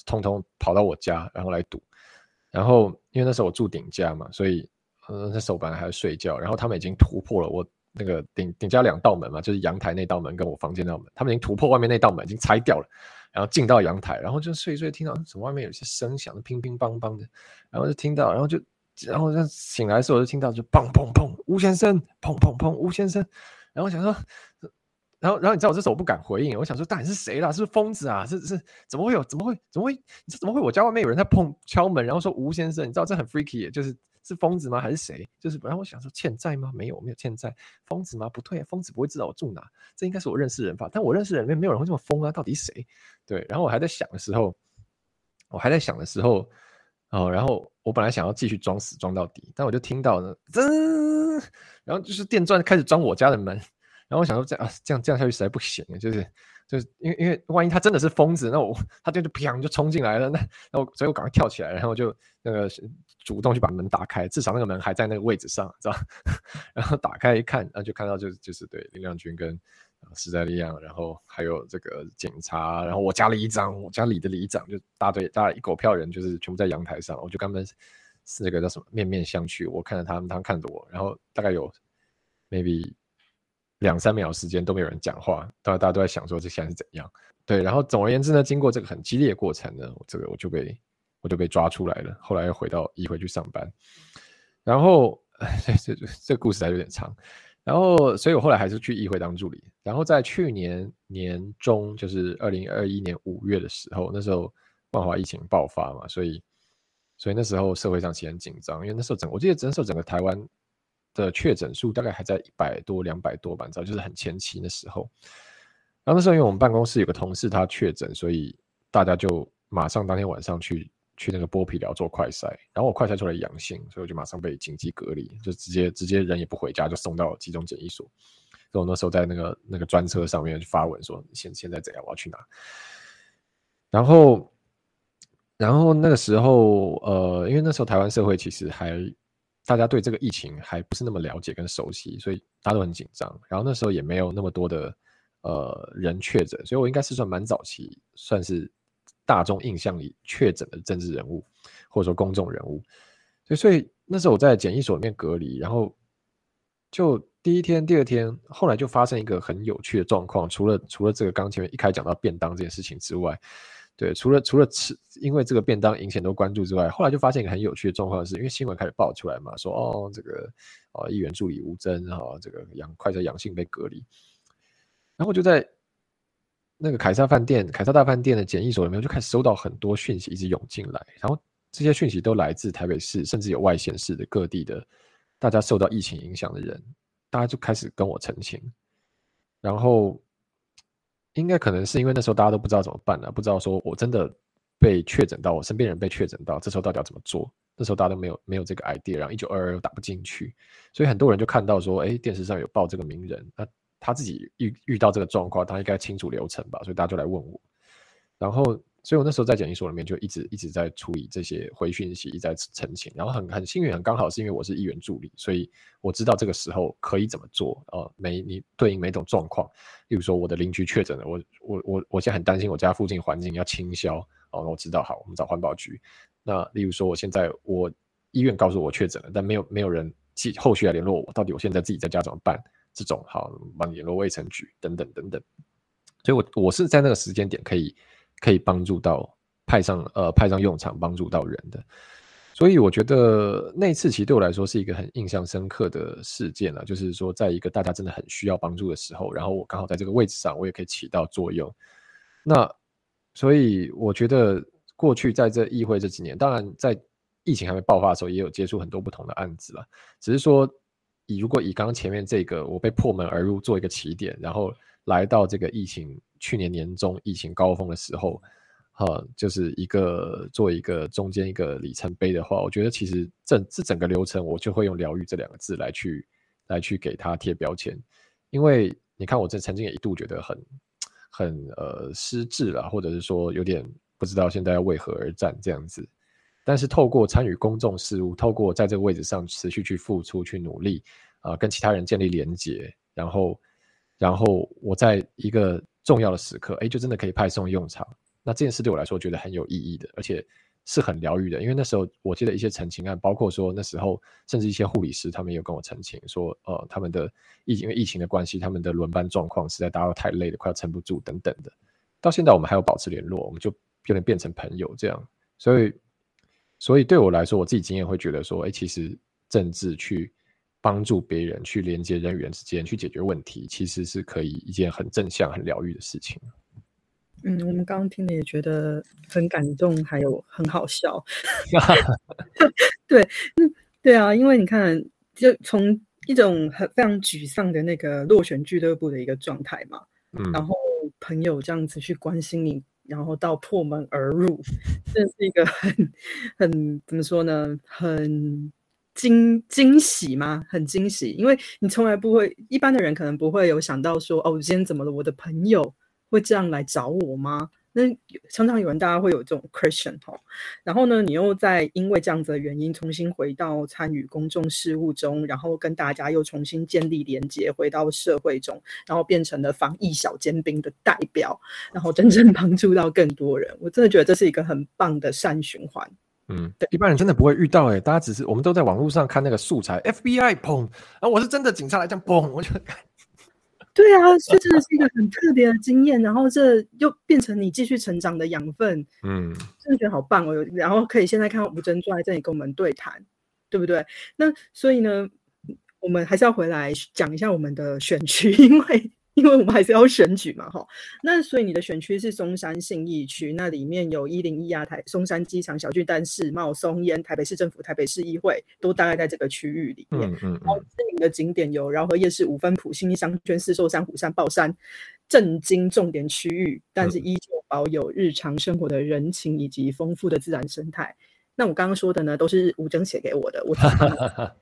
通通跑到我家，然后来堵。然后因为那时候我住顶家嘛，所以呃那时候本来还在睡觉，然后他们已经突破了我那个顶顶家两道门嘛，就是阳台那道门跟我房间那道门，他们已经突破外面那道门，已经拆掉了，然后进到阳台，然后就睡睡，听到怎么外面有些声响，乒乒乓乓的，然后就听到，然后就。然后就醒来的时候，就听到就砰砰砰，吴先生，砰砰砰，吴先生。然后想说，然后然后你知道我这时候不敢回应，我想说到底是谁啦？是不是疯子啊？是是怎么会有？怎么会怎么会？你怎么会？我家外面有人在碰敲门，然后说吴先生，你知道这很 freaky，就是是疯子吗？还是谁？就是本来我想说欠债吗？没有，没有欠债。疯子吗？不对，疯子不会知道我住哪，这应该是我认识的人吧？但我认识的人里面没有人会这么疯啊！到底谁？对。然后我还在想的时候，我还在想的时候。哦，然后我本来想要继续装死装到底，但我就听到了，噔，然后就是电钻开始装我家的门，然后我想说这样啊，这样这样下去实在不行，就是就是因为因为万一他真的是疯子，那我他就就砰就冲进来了，那那我所以我赶快跳起来，然后就那个主动去把门打开，至少那个门还在那个位置上，知道？[laughs] 然后打开一看，然后就看到就就是对林亮君跟。时代力量，然后还有这个警察，然后我家里一张，我家里的里长就大队，大一狗票人，就是全部在阳台上，我就跟他们四个叫什么面面相觑，我看着他们，他们看着我，然后大概有 maybe 两三秒时间都没有人讲话，大家大家都在想说这现在是怎样？对，然后总而言之呢，经过这个很激烈的过程呢，我这个我就被我就被抓出来了，后来又回到议会去上班，然后 [laughs] 这这这故事还有点长。然后，所以我后来还是去议会当助理。然后在去年年中，就是二零二一年五月的时候，那时候万华疫情爆发嘛，所以，所以那时候社会上其实很紧张，因为那时候整，我记得那时候整个台湾的确诊数大概还在一百多、两百多吧，你知道，就是很前期的时候。然后那时候，因为我们办公室有个同事他确诊，所以大家就马上当天晚上去。去那个剥皮寮做快筛，然后我快筛出来阳性，所以我就马上被紧急隔离，就直接直接人也不回家，就送到集中检疫所。所以我那时候在那个那个专车上面就发文说现现在怎样，我要去哪。然后，然后那个时候，呃，因为那时候台湾社会其实还大家对这个疫情还不是那么了解跟熟悉，所以大家都很紧张。然后那时候也没有那么多的呃人确诊，所以我应该是算蛮早期，算是。大众印象里确诊的政治人物，或者说公众人物，所以所以那时候我在检疫所里面隔离，然后就第一天、第二天，后来就发生一个很有趣的状况。除了除了这个刚前面一开讲到便当这件事情之外，对，除了除了吃，因为这个便当引起很多关注之外，后来就发现一个很有趣的状况，是因为新闻开始爆出来嘛，说哦这个哦议员助理吴征哈这个阳快测阳性被隔离，然后就在。那个凯撒饭店、凯撒大饭店的检疫所里面就开始收到很多讯息，一直涌进来。然后这些讯息都来自台北市，甚至有外县市的各地的大家受到疫情影响的人，大家就开始跟我澄清。然后应该可能是因为那时候大家都不知道怎么办了，不知道说我真的被确诊到，我身边人被确诊到，这时候到底要怎么做？那时候大家都没有没有这个 idea，然后一九二二又打不进去，所以很多人就看到说，哎，电视上有报这个名人，那。他自己遇遇到这个状况，他应该清楚流程吧，所以大家就来问我。然后，所以我那时候在检疫所里面就一直一直在处理这些回讯息，一直在澄清。然后很很幸运，很刚好是因为我是议员助理，所以我知道这个时候可以怎么做。呃，每你对应每种状况，例如说我的邻居确诊了，我我我我现在很担心我家附近环境要清消哦，我知道好，我们找环保局。那例如说我现在我医院告诉我确诊了，但没有没有人继后续来联络我，到底我现在自己在家怎么办？这种好帮你联络卫生局等等等等，所以我我是在那个时间点可以可以帮助到派上呃派上用场帮助到人的，所以我觉得那次其实对我来说是一个很印象深刻的事件了，就是说在一个大家真的很需要帮助的时候，然后我刚好在这个位置上，我也可以起到作用。那所以我觉得过去在这议会这几年，当然在疫情还没爆发的时候，也有接触很多不同的案子了，只是说。以如果以刚刚前面这个我被破门而入做一个起点，然后来到这个疫情去年年中疫情高峰的时候，哈，就是一个做一个中间一个里程碑的话，我觉得其实这这整个流程我就会用疗愈这两个字来去来去给他贴标签，因为你看，我这曾经也一度觉得很很呃失智了，或者是说有点不知道现在要为何而战这样子。但是透过参与公众事务，透过在这个位置上持续去付出、去努力，啊，跟其他人建立连结，然后，然后我在一个重要的时刻，哎，就真的可以派上用场。那这件事对我来说，觉得很有意义的，而且是很疗愈的。因为那时候我记得一些陈情案，包括说那时候甚至一些护理师，他们有跟我澄清说，呃，他们的疫因为疫情的关系，他们的轮班状况实在达到太累了，快要撑不住等等的。到现在我们还有保持联络，我们就有点变成朋友这样，所以。所以对我来说，我自己经验会觉得说，哎，其实政治去帮助别人，去连接人与人之间，去解决问题，其实是可以一件很正向、很疗愈的事情。嗯，我们刚刚听了也觉得很感动，还有很好笑。[laughs] 对，嗯，对啊，因为你看，就从一种很非常沮丧的那个落选俱乐部的一个状态嘛，嗯，然后朋友这样子去关心你。然后到破门而入，这是一个很很怎么说呢？很惊惊喜吗？很惊喜，因为你从来不会，一般的人可能不会有想到说，哦，今天怎么了？我的朋友会这样来找我吗？那常常有人大家会有这种 question 哈，然后呢，你又在因为这样子的原因重新回到参与公众事务中，然后跟大家又重新建立连接，回到社会中，然后变成了防疫小尖兵的代表，然后真正 [laughs] 帮助到更多人。我真的觉得这是一个很棒的善循环。嗯，对，一般人真的不会遇到哎，大家只是我们都在网络上看那个素材，FBI 砰，然后我是真的警察来讲砰，我就。[laughs] 对啊，这真的是一个很特别的经验，然后这又变成你继续成长的养分，嗯，真的觉得好棒哦。然后可以现在看到吴珍坐在这里跟我们对谈，对不对？那所以呢，我们还是要回来讲一下我们的选区，因为。因为我们还是要选举嘛，哈，那所以你的选区是松山信义区，那里面有一零一啊台、松山机场、小巨蛋、世贸、松烟、台北市政府、台北市议会，都大概在这个区域里面。嗯嗯。然后知名的景点有饶河夜市、五分埔、新义商圈、四寿山、虎山、豹山，震惊重点区域，但是依旧保有日常生活的人情以及丰富的自然生态。那我刚刚说的呢，都是吴征写给我的。我 [laughs]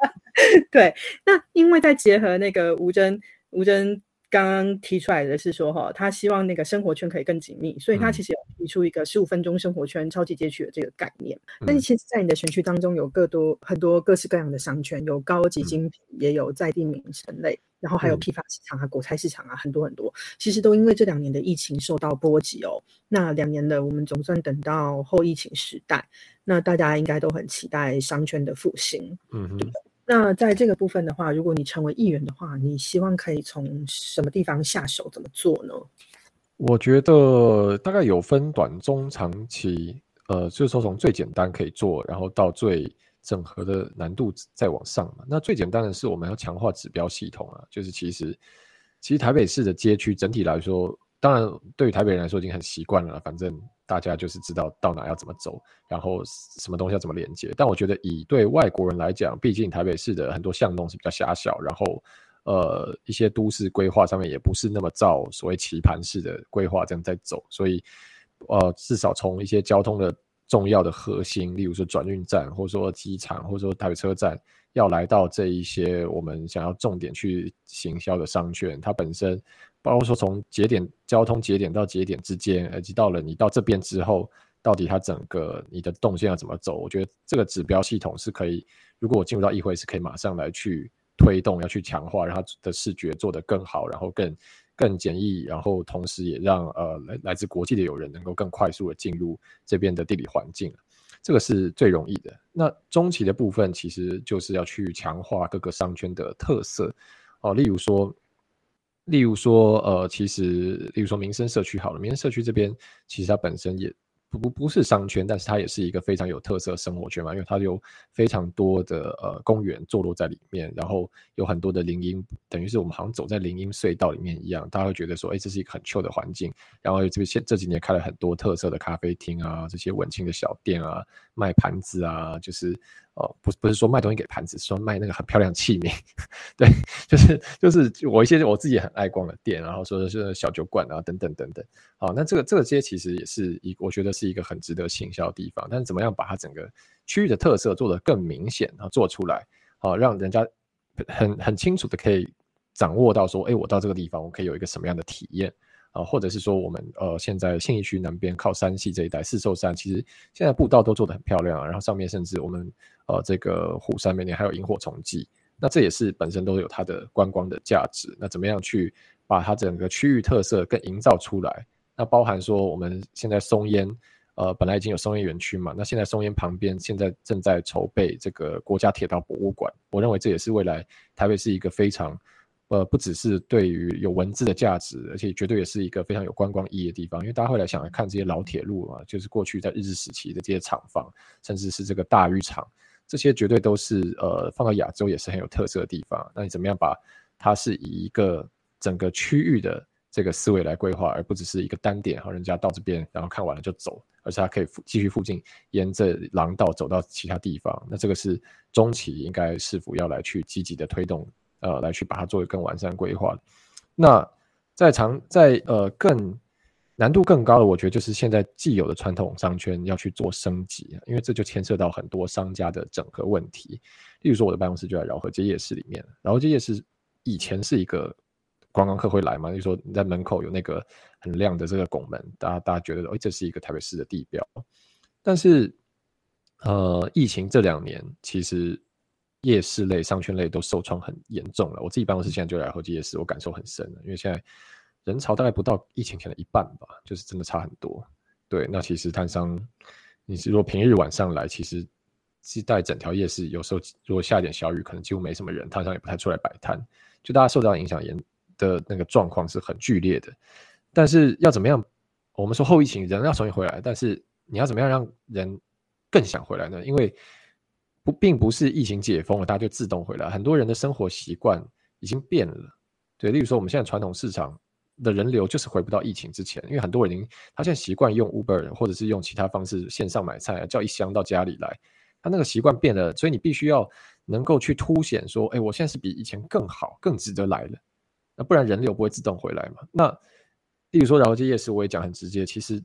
[laughs] 对，那因为在结合那个吴征，吴征。刚刚提出来的是说，哈，他希望那个生活圈可以更紧密，所以他其实有提出一个十五分钟生活圈超级街区的这个概念。但是其实，在你的选区当中，有更多很多各式各样的商圈，有高级精品，也有在地名城类，然后还有批发市场啊、果菜市场啊，很多很多。其实都因为这两年的疫情受到波及哦。那两年的我们总算等到后疫情时代，那大家应该都很期待商圈的复兴。嗯哼。那在这个部分的话，如果你成为议员的话，你希望可以从什么地方下手？怎么做呢？我觉得大概有分短、中、长期，呃，就是说从最简单可以做，然后到最整合的难度再往上嘛。那最简单的是我们要强化指标系统啊，就是其实其实台北市的街区整体来说，当然对于台北人来说已经很习惯了，反正。大家就是知道到哪要怎么走，然后什么东西要怎么连接。但我觉得以对外国人来讲，毕竟台北市的很多巷弄是比较狭小，然后呃一些都市规划上面也不是那么照所谓棋盘式的规划这样在走，所以呃至少从一些交通的重要的核心，例如说转运站，或者说机场，或者说台北车站，要来到这一些我们想要重点去行销的商圈，它本身。包括说从节点交通节点到节点之间，以及到了你到这边之后，到底它整个你的动线要怎么走？我觉得这个指标系统是可以，如果我进入到议会，是可以马上来去推动，要去强化，让它的视觉做得更好，然后更更简易，然后同时也让呃来来自国际的友人能够更快速的进入这边的地理环境，这个是最容易的。那中期的部分其实就是要去强化各个商圈的特色哦，例如说。例如说，呃，其实，例如说民生社区好了，民生社区这边其实它本身也不不不是商圈，但是它也是一个非常有特色生活圈嘛，因为它有非常多的呃公园坐落在里面，然后有很多的林荫，等于是我们好像走在林荫隧道里面一样，大家会觉得说，哎，这是一个很 chill 的环境。然后这边现这几年开了很多特色的咖啡厅啊，这些文青的小店啊，卖盘子啊，就是。哦，不不是说卖东西给盘子，说卖那个很漂亮器皿，[laughs] 对，就是就是我一些我自己很爱逛的店，然后说是小酒馆啊等等等等。好，那这个这个些其实也是一，我觉得是一个很值得行销的地方。但是怎么样把它整个区域的特色做得更明显，然后做出来，好让人家很很清楚的可以掌握到说，哎，我到这个地方我可以有一个什么样的体验啊？或者是说，我们呃现在信义区南边靠山系这一带四兽山，其实现在步道都做得很漂亮，然后上面甚至我们呃这个虎山每年还有萤火虫季，那这也是本身都有它的观光的价值。那怎么样去把它整个区域特色更营造出来？那包含说我们现在松烟。呃，本来已经有松烟园区嘛，那现在松烟旁边现在正在筹备这个国家铁道博物馆。我认为这也是未来台北是一个非常，呃，不只是对于有文字的价值，而且绝对也是一个非常有观光意义的地方。因为大家会来想来看这些老铁路啊，就是过去在日治时期的这些厂房，甚至是这个大浴场，这些绝对都是呃放到亚洲也是很有特色的地方。那你怎么样把它是以一个整个区域的这个思维来规划，而不只是一个单点，和人家到这边然后看完了就走。而且它可以继续附近沿着廊道走到其他地方，那这个是中期应该是否要来去积极的推动，呃，来去把它作为更完善规划。那在长在呃更难度更高的，我觉得就是现在既有的传统商圈要去做升级，因为这就牵涉到很多商家的整合问题。例如说，我的办公室就在饶河街夜市里面，饶河街夜市以前是一个。观光客会来嘛？就是说你在门口有那个很亮的这个拱门，大家大家觉得，哎，这是一个台北市的地标。但是，呃，疫情这两年，其实夜市类、商圈类都受创很严重了。我自己办公室现在就来后街夜市，我感受很深因为现在人潮大概不到疫情前的一半吧，就是真的差很多。对，那其实摊商，你是如果平日晚上来，其实是带整条夜市，有时候如果下一点小雨，可能几乎没什么人，摊商也不太出来摆摊，就大家受到影响严。的那个状况是很剧烈的，但是要怎么样？我们说后疫情人要重新回来，但是你要怎么样让人更想回来呢？因为不并不是疫情解封了，大家就自动回来，很多人的生活习惯已经变了。对，例如说我们现在传统市场的人流就是回不到疫情之前，因为很多人已经他现在习惯用 Uber 或者是用其他方式线上买菜，叫一箱到家里来，他那个习惯变了，所以你必须要能够去凸显说，哎，我现在是比以前更好、更值得来了。那不然人流不会自动回来嘛？那例如说，饶河街夜市，我也讲很直接，其实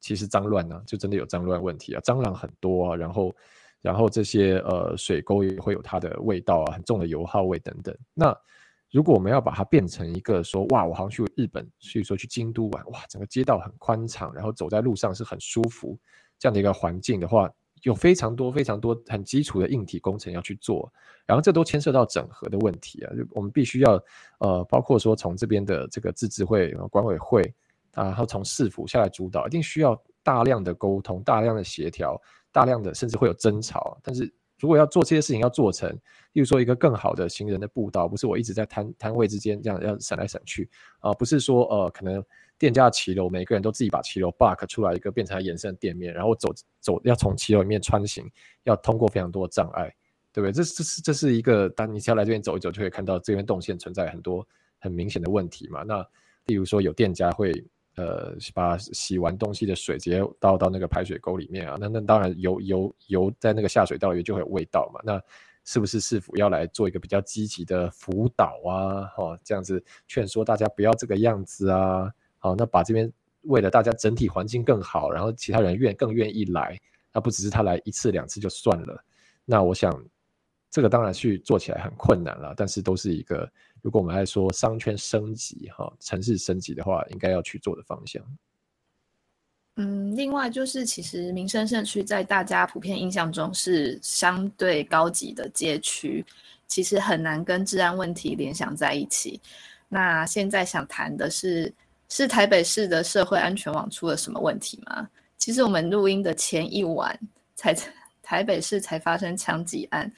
其实脏乱呢，就真的有脏乱问题啊，蟑螂很多啊，然后然后这些呃水沟也会有它的味道啊，很重的油耗味等等。那如果我们要把它变成一个说，哇，我好像去日本，所以说去京都玩，哇，整个街道很宽敞，然后走在路上是很舒服这样的一个环境的话。有非常多非常多很基础的硬体工程要去做，然后这都牵涉到整合的问题啊，就我们必须要呃，包括说从这边的这个自治会、管委会，然后从市府下来主导，一定需要大量的沟通、大量的协调、大量的甚至会有争吵。但是如果要做这些事情要做成，例如说一个更好的行人的步道，不是我一直在摊摊位之间这样要闪来闪去啊，不是说呃可能。店家的骑楼，每个人都自己把骑楼 bug 出来一个变成延伸店面，然后走走要从骑楼里面穿行，要通过非常多的障碍，对不对？这这是这是一个，当你只要来这边走一走，就会看到这边动线存在很多很明显的问题嘛。那例如说有店家会呃把洗完东西的水直接倒到那个排水沟里面啊，那那当然油油油在那个下水道里就会有味道嘛。那是不是市府要来做一个比较积极的辅导啊？哈，这样子劝说大家不要这个样子啊？好，那把这边为了大家整体环境更好，然后其他人愿更愿意来，那不只是他来一次两次就算了。那我想，这个当然去做起来很困难了，但是都是一个，如果我们来说商圈升级哈，城市升级的话，应该要去做的方向。嗯，另外就是其实民生社区在大家普遍印象中是相对高级的街区，其实很难跟治安问题联想在一起。那现在想谈的是。是台北市的社会安全网出了什么问题吗？其实我们录音的前一晚才 [laughs] 台北市才发生枪击案，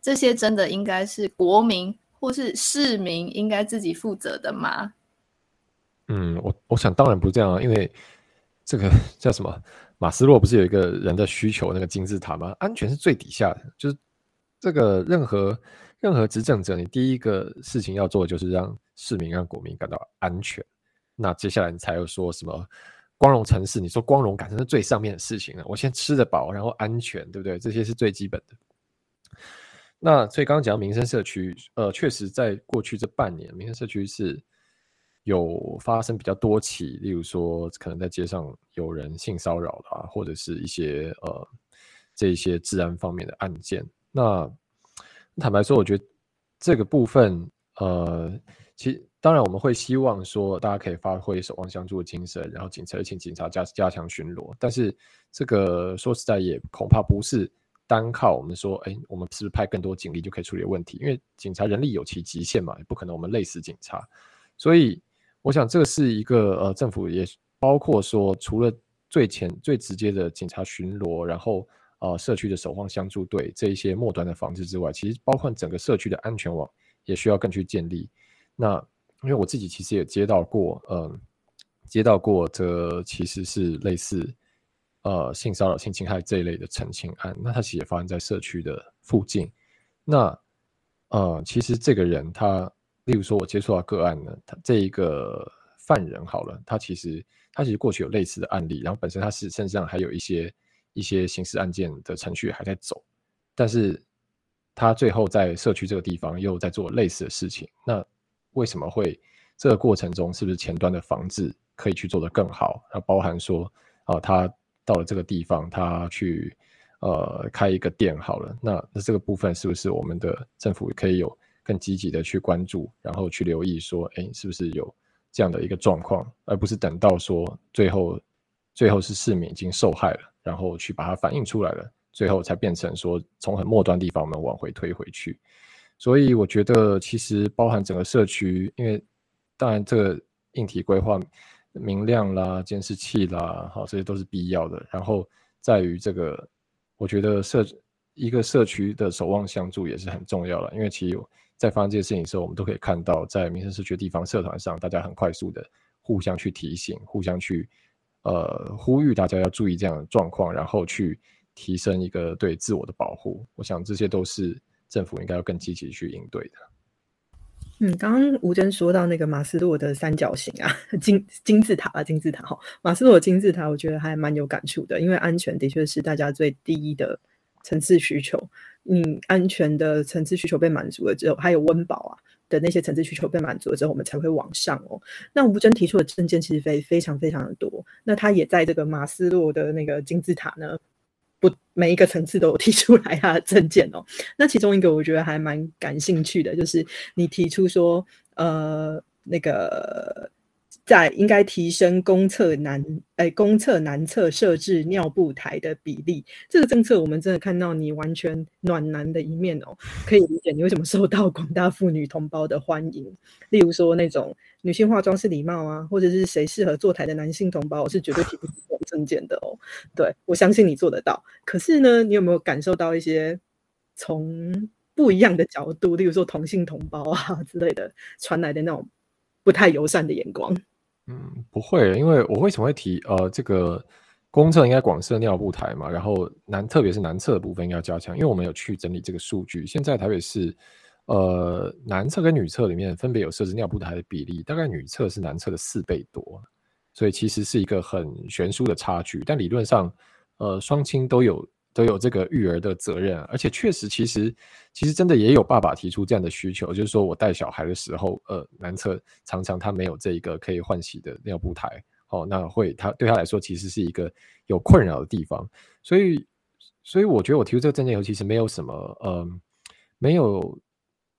这些真的应该是国民或是市民应该自己负责的吗？嗯，我我想当然不是这样啊，因为这个 [laughs] 叫什么马斯洛不是有一个人的需求那个金字塔吗？安全是最底下的，就是这个任何任何执政者，你第一个事情要做的就是让市民让国民感到安全。那接下来你才有说什么光荣城市？你说光荣感是最上面的事情了。我先吃得饱，然后安全，对不对？这些是最基本的。那所以刚刚讲民生社区，呃，确实在过去这半年，民生社区是有发生比较多起，例如说可能在街上有人性骚扰啦，或者是一些呃这一些治安方面的案件。那坦白说，我觉得这个部分。呃，其当然我们会希望说大家可以发挥守望相助的精神，然后警察请警察加加强巡逻。但是这个说实在也恐怕不是单靠我们说，哎，我们是不是派更多警力就可以处理问题？因为警察人力有其极限嘛，也不可能我们累死警察。所以我想这个是一个呃，政府也包括说，除了最前最直接的警察巡逻，然后呃社区的守望相助队这一些末端的防治之外，其实包括整个社区的安全网也需要更去建立。那因为我自己其实也接到过，嗯，接到过这其实是类似呃性骚扰、性侵害这一类的澄清案，那它其实也发生在社区的附近。那呃，其实这个人他，例如说我接触到个案呢，他这一个犯人好了，他其实。他其实过去有类似的案例，然后本身他是身上还有一些一些刑事案件的程序还在走，但是他最后在社区这个地方又在做类似的事情。那为什么会这个过程中是不是前端的防治可以去做得更好？那包含说啊，他到了这个地方，他去呃开一个店好了，那那这个部分是不是我们的政府可以有更积极的去关注，然后去留意说，哎，是不是有？这样的一个状况，而不是等到说最后，最后是市民已经受害了，然后去把它反映出来了，最后才变成说从很末端地方我们往回推回去。所以我觉得其实包含整个社区，因为当然这个硬体规划、明亮啦、监视器啦，好这些都是必要的。然后在于这个，我觉得社一个社区的守望相助也是很重要的，因为其实。在发生这些事情的时候，我们都可以看到，在民生社区的地方社团上，大家很快速的互相去提醒，互相去呃呼吁大家要注意这样的状况，然后去提升一个对自我的保护。我想这些都是政府应该要更积极去应对的。嗯，刚刚吴真说到那个马斯洛的三角形啊，金金字塔啊，金字塔哈，马斯洛的金字塔，我觉得还蛮有感触的，因为安全的确是大家最低的层次需求。你安全的层次需求被满足了之后，还有温饱啊的那些层次需求被满足了之后，我们才会往上哦。那吴真提出的证件其实非非常非常的多，那他也在这个马斯洛的那个金字塔呢，不每一个层次都有提出来他的证件哦。那其中一个我觉得还蛮感兴趣的，就是你提出说，呃，那个。在应该提升公厕男，哎，公厕男厕设置尿布台的比例。这个政策我们真的看到你完全暖男的一面哦，可以理解你为什么受到广大妇女同胞的欢迎。例如说那种女性化妆是礼貌啊，或者是谁适合坐台的男性同胞，我是绝对提不出这种证件的哦。对我相信你做得到。可是呢，你有没有感受到一些从不一样的角度，例如说同性同胞啊之类的传来的那种不太友善的眼光？嗯，不会，因为我为什么会提呃这个公厕应该广设尿布台嘛，然后男特别是男厕的部分要加强，因为我们有去整理这个数据，现在台北市呃男厕跟女厕里面分别有设置尿布台的比例，大概女厕是男厕的四倍多，所以其实是一个很悬殊的差距，但理论上呃双亲都有。都有这个育儿的责任，而且确实，其实其实真的也有爸爸提出这样的需求，就是说我带小孩的时候，呃，男厕常常他没有这一个可以换洗的尿布台，哦，那会他对他来说其实是一个有困扰的地方，所以所以我觉得我提出这个证件以后，其实没有什么，呃，没有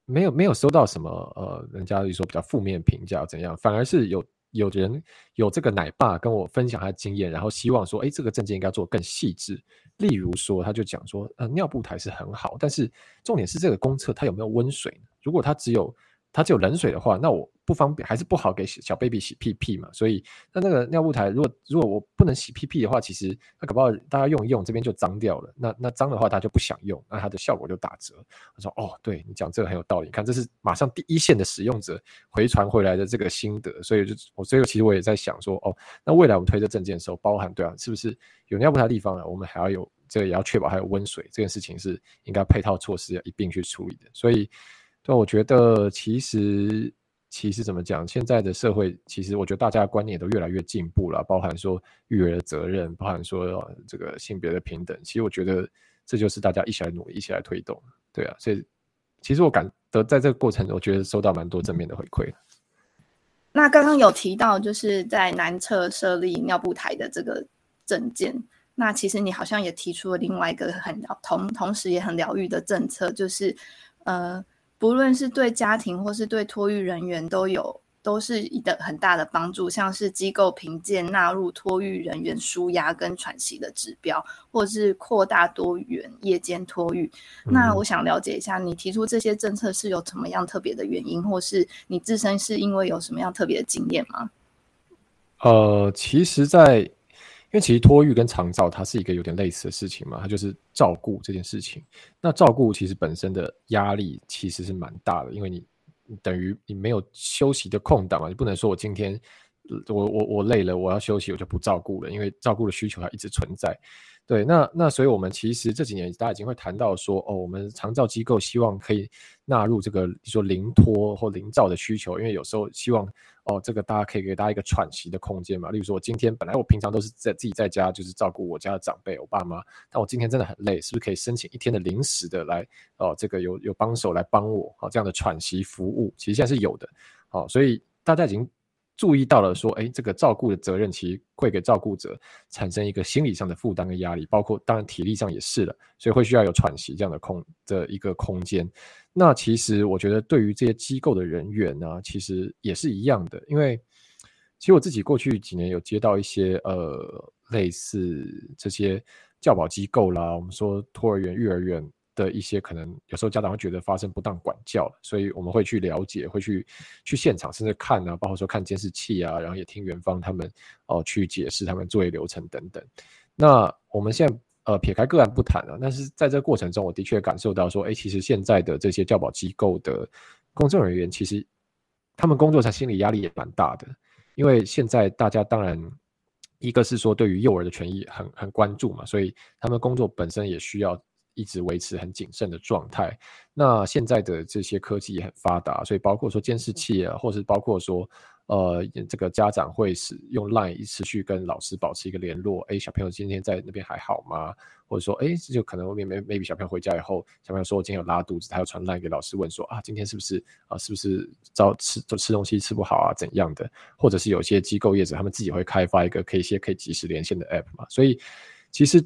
没有没有收到什么，呃，人家就说比较负面评价怎样，反而是有。有人有这个奶爸跟我分享他的经验，然后希望说，哎，这个证件应该做更细致。例如说，他就讲说，呃，尿布台是很好，但是重点是这个公厕它有没有温水？如果它只有它只有冷水的话，那我不方便，还是不好给小 baby 洗屁屁嘛。所以，那那个尿布台，如果如果我不能洗屁屁的话，其实那搞不好大家用一用，这边就脏掉了。那那脏的话，他就不想用，那它的效果就打折。他说，哦，对你讲这个很有道理。你看，这是马上第一线的使用者回传回来的这个心得。所以就我所以其实我也在想说，哦，那未来我们推这证件的时候，包含对啊，是不是有尿布台地方呢？我们还要有这个，也要确保还有温水这件事情是应该配套措施要一并去处理的。所以。对，我觉得其实其实怎么讲，现在的社会其实我觉得大家观念都越来越进步了，包含说育儿的责任，包含说这个性别的平等。其实我觉得这就是大家一起来努力，一起来推动。对啊，所以其实我感得在这个过程，我觉得收到蛮多正面的回馈。那刚刚有提到就是在南侧设立尿布台的这个证件，那其实你好像也提出了另外一个很同同时也很疗愈的政策，就是呃。不论是对家庭或是对托育人员都有。都是一个很大的帮助，像是机构评鉴纳入托育人员舒压跟喘息的指标，或是扩大多元夜间托育。那我想了解一下，你提出这些政策是有什么样特别的原因，或是你自身是因为有什么样特别的经验吗？呃，其实，在因为其实托育跟长照它是一个有点类似的事情嘛，它就是照顾这件事情。那照顾其实本身的压力其实是蛮大的，因为你。等于你没有休息的空档嘛？你不能说我今天我我我累了，我要休息，我就不照顾了，因为照顾的需求它一直存在。对，那那所以我们其实这几年大家已经会谈到说，哦，我们长照机构希望可以纳入这个说零托或零照的需求，因为有时候希望哦，这个大家可以给大家一个喘息的空间嘛。例如说，我今天本来我平常都是在自己在家就是照顾我家的长辈，我爸妈，但我今天真的很累，是不是可以申请一天的临时的来哦，这个有有帮手来帮我哦，这样的喘息服务其实现在是有的。好，所以大家已经。注意到了，说，哎，这个照顾的责任其实会给照顾者产生一个心理上的负担跟压力，包括当然体力上也是了，所以会需要有喘息这样的空的一个空间。那其实我觉得对于这些机构的人员呢，其实也是一样的，因为其实我自己过去几年有接到一些呃类似这些教保机构啦，我们说托儿园、幼儿园。的一些可能，有时候家长会觉得发生不当管教，所以我们会去了解，会去去现场，甚至看啊，包括说看监视器啊，然后也听园方他们哦去解释他们作业流程等等。那我们现在呃撇开个案不谈了，但是在这个过程中，我的确感受到说，哎，其实现在的这些教保机构的工作人员，其实他们工作上心理压力也蛮大的，因为现在大家当然一个是说对于幼儿的权益很很关注嘛，所以他们工作本身也需要。一直维持很谨慎的状态。那现在的这些科技也很发达，所以包括说监视器啊，或是包括说，呃，这个家长会使用 Line 持续跟老师保持一个联络。哎，小朋友今天在那边还好吗？或者说，哎，就可能后面 maybe 小朋友回家以后，小朋友说我今天有拉肚子，他要传 Line 给老师问说啊，今天是不是啊，是不是早吃就吃东西吃不好啊，怎样的？或者是有些机构业者他们自己会开发一个可以些可以及时连线的 App 嘛？所以其实。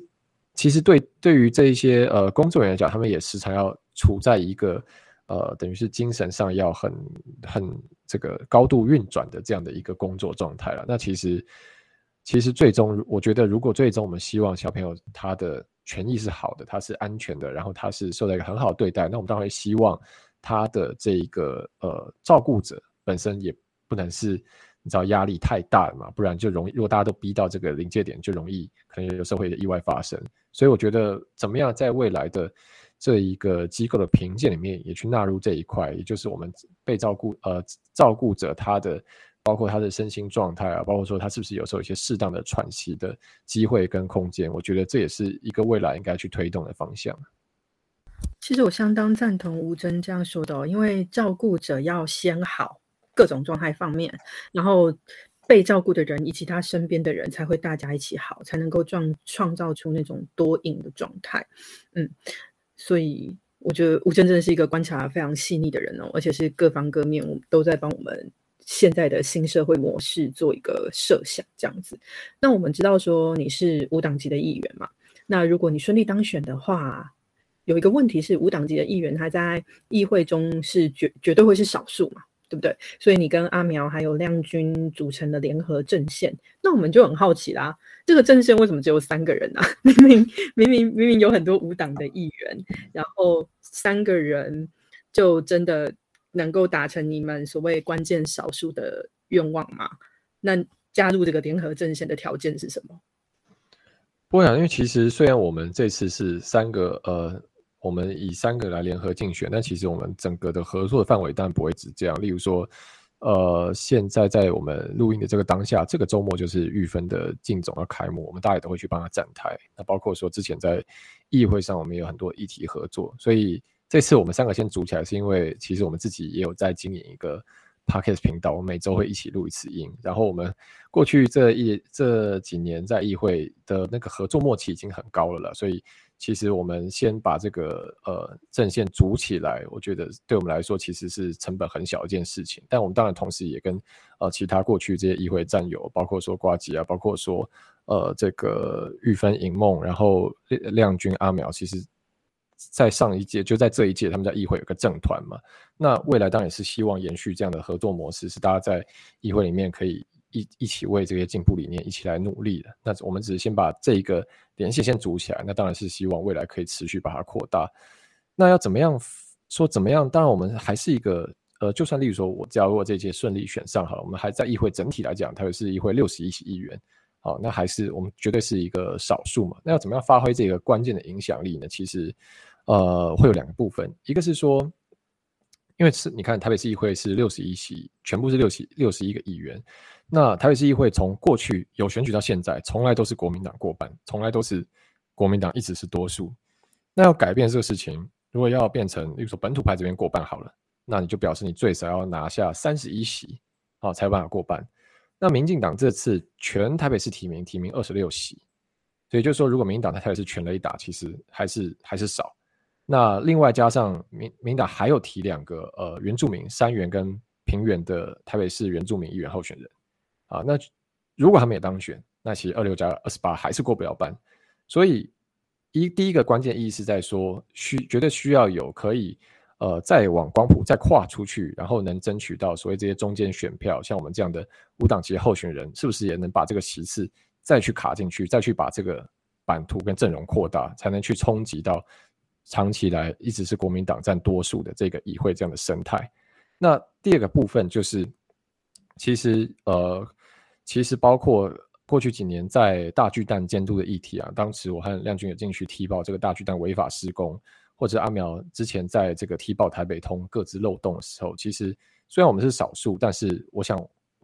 其实对对于这一些呃工作人员讲，他们也时常要处在一个呃等于是精神上要很很这个高度运转的这样的一个工作状态了。那其实其实最终我觉得，如果最终我们希望小朋友他的权益是好的，他是安全的，然后他是受到一个很好对待，那我们当然希望他的这一个呃照顾者本身也不能是。你知道压力太大了嘛？不然就容易，如果大家都逼到这个临界点，就容易可能有社会的意外发生。所以我觉得，怎么样在未来的这一个机构的评鉴里面，也去纳入这一块，也就是我们被照顾呃照顾者他的，包括他的身心状态啊，包括说他是不是有时候有一些适当的喘息的机会跟空间，我觉得这也是一个未来应该去推动的方向。其实我相当赞同吴真这样说的，因为照顾者要先好。各种状态方面，然后被照顾的人以及他身边的人才会大家一起好，才能够创创造出那种多赢的状态。嗯，所以我觉得吴真真是一个观察非常细腻的人哦，而且是各方各面都在帮我们现在的新社会模式做一个设想，这样子。那我们知道说你是无党籍的议员嘛？那如果你顺利当选的话，有一个问题是无党籍的议员他在议会中是绝绝对会是少数嘛？对不对？所以你跟阿苗还有亮君组成的联合阵线，那我们就很好奇啦。这个阵线为什么只有三个人啊？[laughs] 明明明明明明有很多无党的议员，然后三个人就真的能够达成你们所谓关键少数的愿望吗？那加入这个联合阵线的条件是什么？不会啊，因为其实虽然我们这次是三个呃。我们以三个来联合竞选，但其实我们整个的合作的范围当然不会只这样。例如说，呃，现在在我们录音的这个当下，这个周末就是玉芬的竞总要开幕，我们大家都会去帮他站台。那包括说之前在议会上，我们有很多议题合作，所以这次我们三个先组起来，是因为其实我们自己也有在经营一个 podcast 频道，我们每周会一起录一次音。然后我们过去这一这几年在议会的那个合作默契已经很高了了，所以。其实我们先把这个呃阵线组起来，我觉得对我们来说其实是成本很小一件事情。但我们当然同时也跟呃其他过去这些议会战友，包括说瓜吉啊，包括说呃这个玉芬、银梦，然后亮亮君、阿苗，其实在上一届就在这一届，他们在议会有个政团嘛。那未来当然是希望延续这样的合作模式，是大家在议会里面可以一一起为这些进步理念一起来努力的。那我们只是先把这一个联系先组起来，那当然是希望未来可以持续把它扩大。那要怎么样说怎么样？当然我们还是一个呃，就算例如说我假如这届顺利选上好了，我们还在议会整体来讲，它也是议会六十一席议员。好，那还是我们绝对是一个少数嘛。那要怎么样发挥这个关键的影响力呢？其实，呃，会有两个部分。一个是说，因为是你看台北市议会是六十一席，全部是六席六十一个议员。那台北市议会从过去有选举到现在，从来都是国民党过半，从来都是国民党一直是多数。那要改变这个事情，如果要变成，例如说本土派这边过半好了，那你就表示你最少要拿下三十一席，好才有办法过半。那民进党这次全台北市提名提名二十六席，所以就是说，如果民进党在台北市全雷打，其实还是还是少。那另外加上民民党还有提两个呃原住民三元跟平原的台北市原住民议员候选人啊，那如果他们也当选，那其实二六加二十八还是过不了半。所以一第一个关键意义是在说，需绝对需要有可以。呃，再往光谱再跨出去，然后能争取到所谓这些中间选票，像我们这样的无党籍候选人，是不是也能把这个席次再去卡进去，再去把这个版图跟阵容扩大，才能去冲击到长期以来一直是国民党占多数的这个议会这样的生态？那第二个部分就是，其实呃，其实包括过去几年在大巨蛋监督的议题啊，当时我和亮君也进去踢爆这个大巨蛋违法施工。或者阿苗之前在这个踢爆台北通各自漏洞的时候，其实虽然我们是少数，但是我想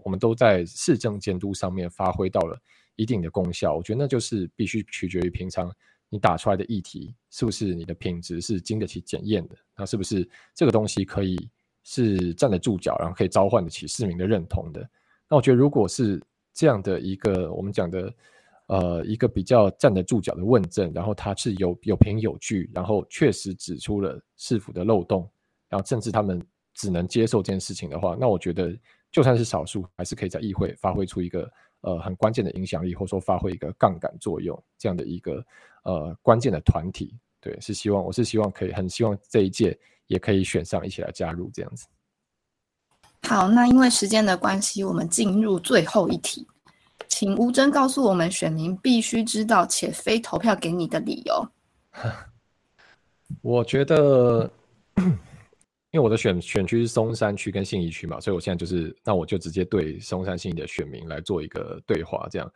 我们都在市政监督上面发挥到了一定的功效。我觉得那就是必须取决于平常你打出来的议题是不是你的品质是经得起检验的，那是不是这个东西可以是站得住脚，然后可以召唤得起市民的认同的。那我觉得如果是这样的一个我们讲的。呃，一个比较站得住脚的问政，然后它是有有凭有据，然后确实指出了市府的漏洞，然后甚至他们只能接受这件事情的话，那我觉得就算是少数，还是可以在议会发挥出一个呃很关键的影响力，或者说发挥一个杠杆作用这样的一个呃关键的团体。对，是希望我是希望可以很希望这一届也可以选上，一起来加入这样子。好，那因为时间的关系，我们进入最后一题。请吴征告诉我们，选民必须知道且非投票给你的理由。[laughs] 我觉得，因为我的选选区是松山区跟信义区嘛，所以我现在就是，那我就直接对松山信义的选民来做一个对话。这样，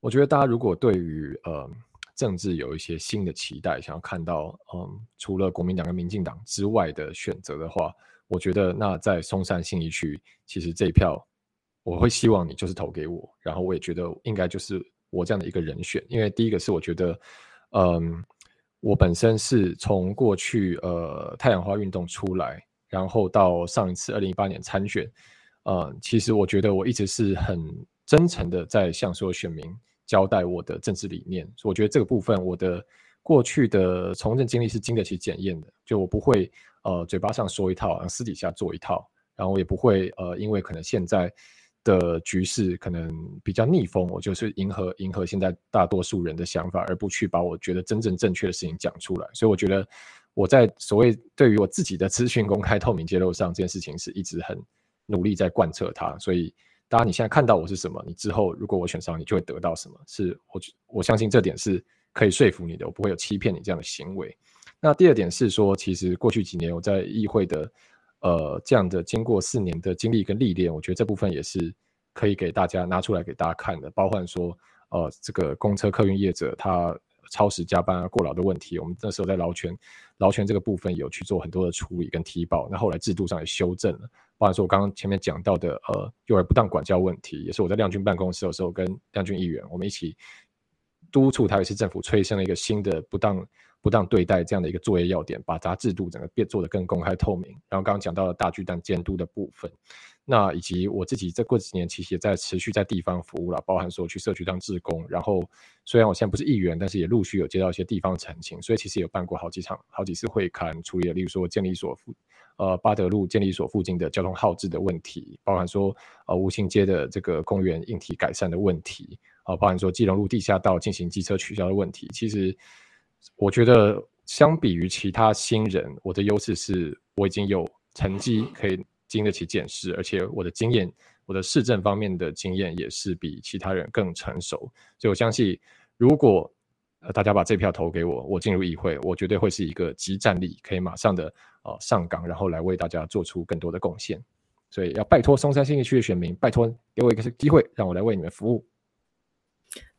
我觉得大家如果对于呃政治有一些新的期待，想要看到嗯除了国民党跟民进党之外的选择的话，我觉得那在松山信义区，其实这一票。我会希望你就是投给我，然后我也觉得应该就是我这样的一个人选，因为第一个是我觉得，嗯，我本身是从过去呃太阳花运动出来，然后到上一次二零一八年参选，呃，其实我觉得我一直是很真诚的在向所有选民交代我的政治理念，我觉得这个部分我的过去的从政经历是经得起检验的，就我不会呃嘴巴上说一套，私底下做一套，然后我也不会呃因为可能现在。的局势可能比较逆风，我就是迎合迎合现在大多数人的想法，而不去把我觉得真正正确的事情讲出来。所以我觉得我在所谓对于我自己的资讯公开透明揭露上，这件事情是一直很努力在贯彻它。所以，当然你现在看到我是什么，你之后如果我选上，你就会得到什么。是我我相信这点是可以说服你的，我不会有欺骗你这样的行为。那第二点是说，其实过去几年我在议会的。呃，这样的经过四年的经历跟历练，我觉得这部分也是可以给大家拿出来给大家看的。包括说，呃，这个公车客运业者他超时加班啊、过劳的问题，我们那时候在劳权劳权这个部分有去做很多的处理跟提报。那后来制度上也修正了，包括说我刚刚前面讲到的，呃，幼儿不当管教问题，也是我在亮君办公室的时候跟亮君议员我们一起督促台北市政府催生了一个新的不当。不当对待这样的一个作业要点，把它制度整个变做得更公开透明。然后刚刚讲到了大巨蛋监督的部分，那以及我自己这过几年其实也在持续在地方服务了，包含说去社区当志工。然后虽然我现在不是议员，但是也陆续有接到一些地方澄清，所以其实有办过好几场、好几次会刊，处理了，例如说建立所附呃巴德路建立所附近的交通耗资的问题，包含说呃吴兴街的这个公园硬体改善的问题，啊，包含说基隆路地下道进行机车取消的问题，其实。我觉得相比于其他新人，我的优势是我已经有成绩可以经得起检视，而且我的经验，我的市政方面的经验也是比其他人更成熟。所以我相信，如果呃大家把这票投给我，我进入议会，我绝对会是一个集战力，可以马上的呃上岗，然后来为大家做出更多的贡献。所以要拜托松山新义区的选民，拜托给我一个机会，让我来为你们服务。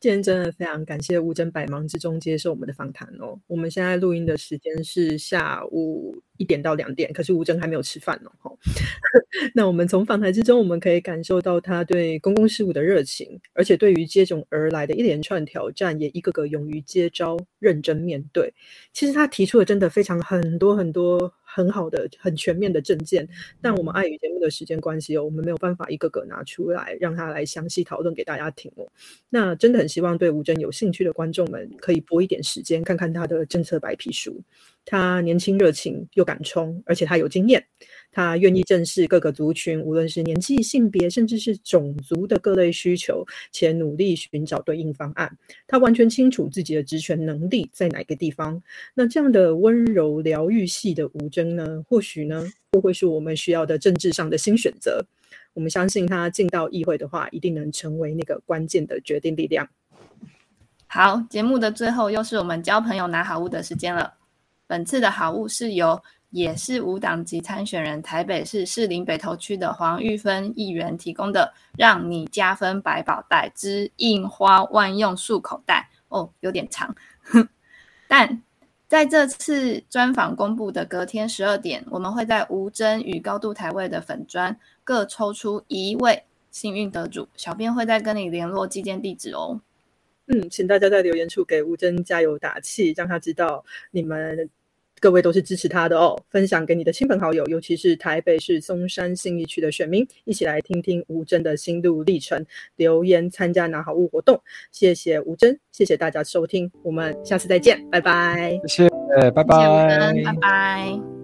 今天真的非常感谢吴征百忙之中接受我们的访谈哦。我们现在录音的时间是下午一点到两点，可是吴征还没有吃饭哦。[laughs] 那我们从访谈之中，我们可以感受到他对公共事务的热情，而且对于接踵而来的一连串挑战，也一个个勇于接招，认真面对。其实他提出的真的非常很多很多。很好的、很全面的证件，但我们碍于节目的时间关系哦，我们没有办法一个个拿出来让他来详细讨论给大家听哦。那真的很希望对吴征有兴趣的观众们可以拨一点时间看看他的政策白皮书。他年轻热情又敢冲，而且他有经验。他愿意正视各个族群，无论是年纪、性别，甚至是种族的各类需求，且努力寻找对应方案。他完全清楚自己的职权能力在哪个地方。那这样的温柔疗愈系的吴征呢？或许呢，会会是我们需要的政治上的新选择。我们相信他进到议会的话，一定能成为那个关键的决定力量。好，节目的最后又是我们交朋友拿好物的时间了。本次的好物是由也是无党籍参选人、台北市士林北投区的黄玉芬议员提供的“让你加分百宝袋之印花万用漱口袋”哦，有点长，[laughs] 但在这次专访公布的隔天十二点，我们会在吴真与高度台位的粉砖各抽出一位幸运得主，小编会再跟你联络寄件地址哦。嗯，请大家在留言处给吴真加油打气，让他知道你们。各位都是支持他的哦，分享给你的亲朋好友，尤其是台北市松山信义区的选民，一起来听听吴真的心路历程，留言参加拿好物活动。谢谢吴真，谢谢大家收听，我们下次再见，拜拜。谢谢，拜拜，拜拜。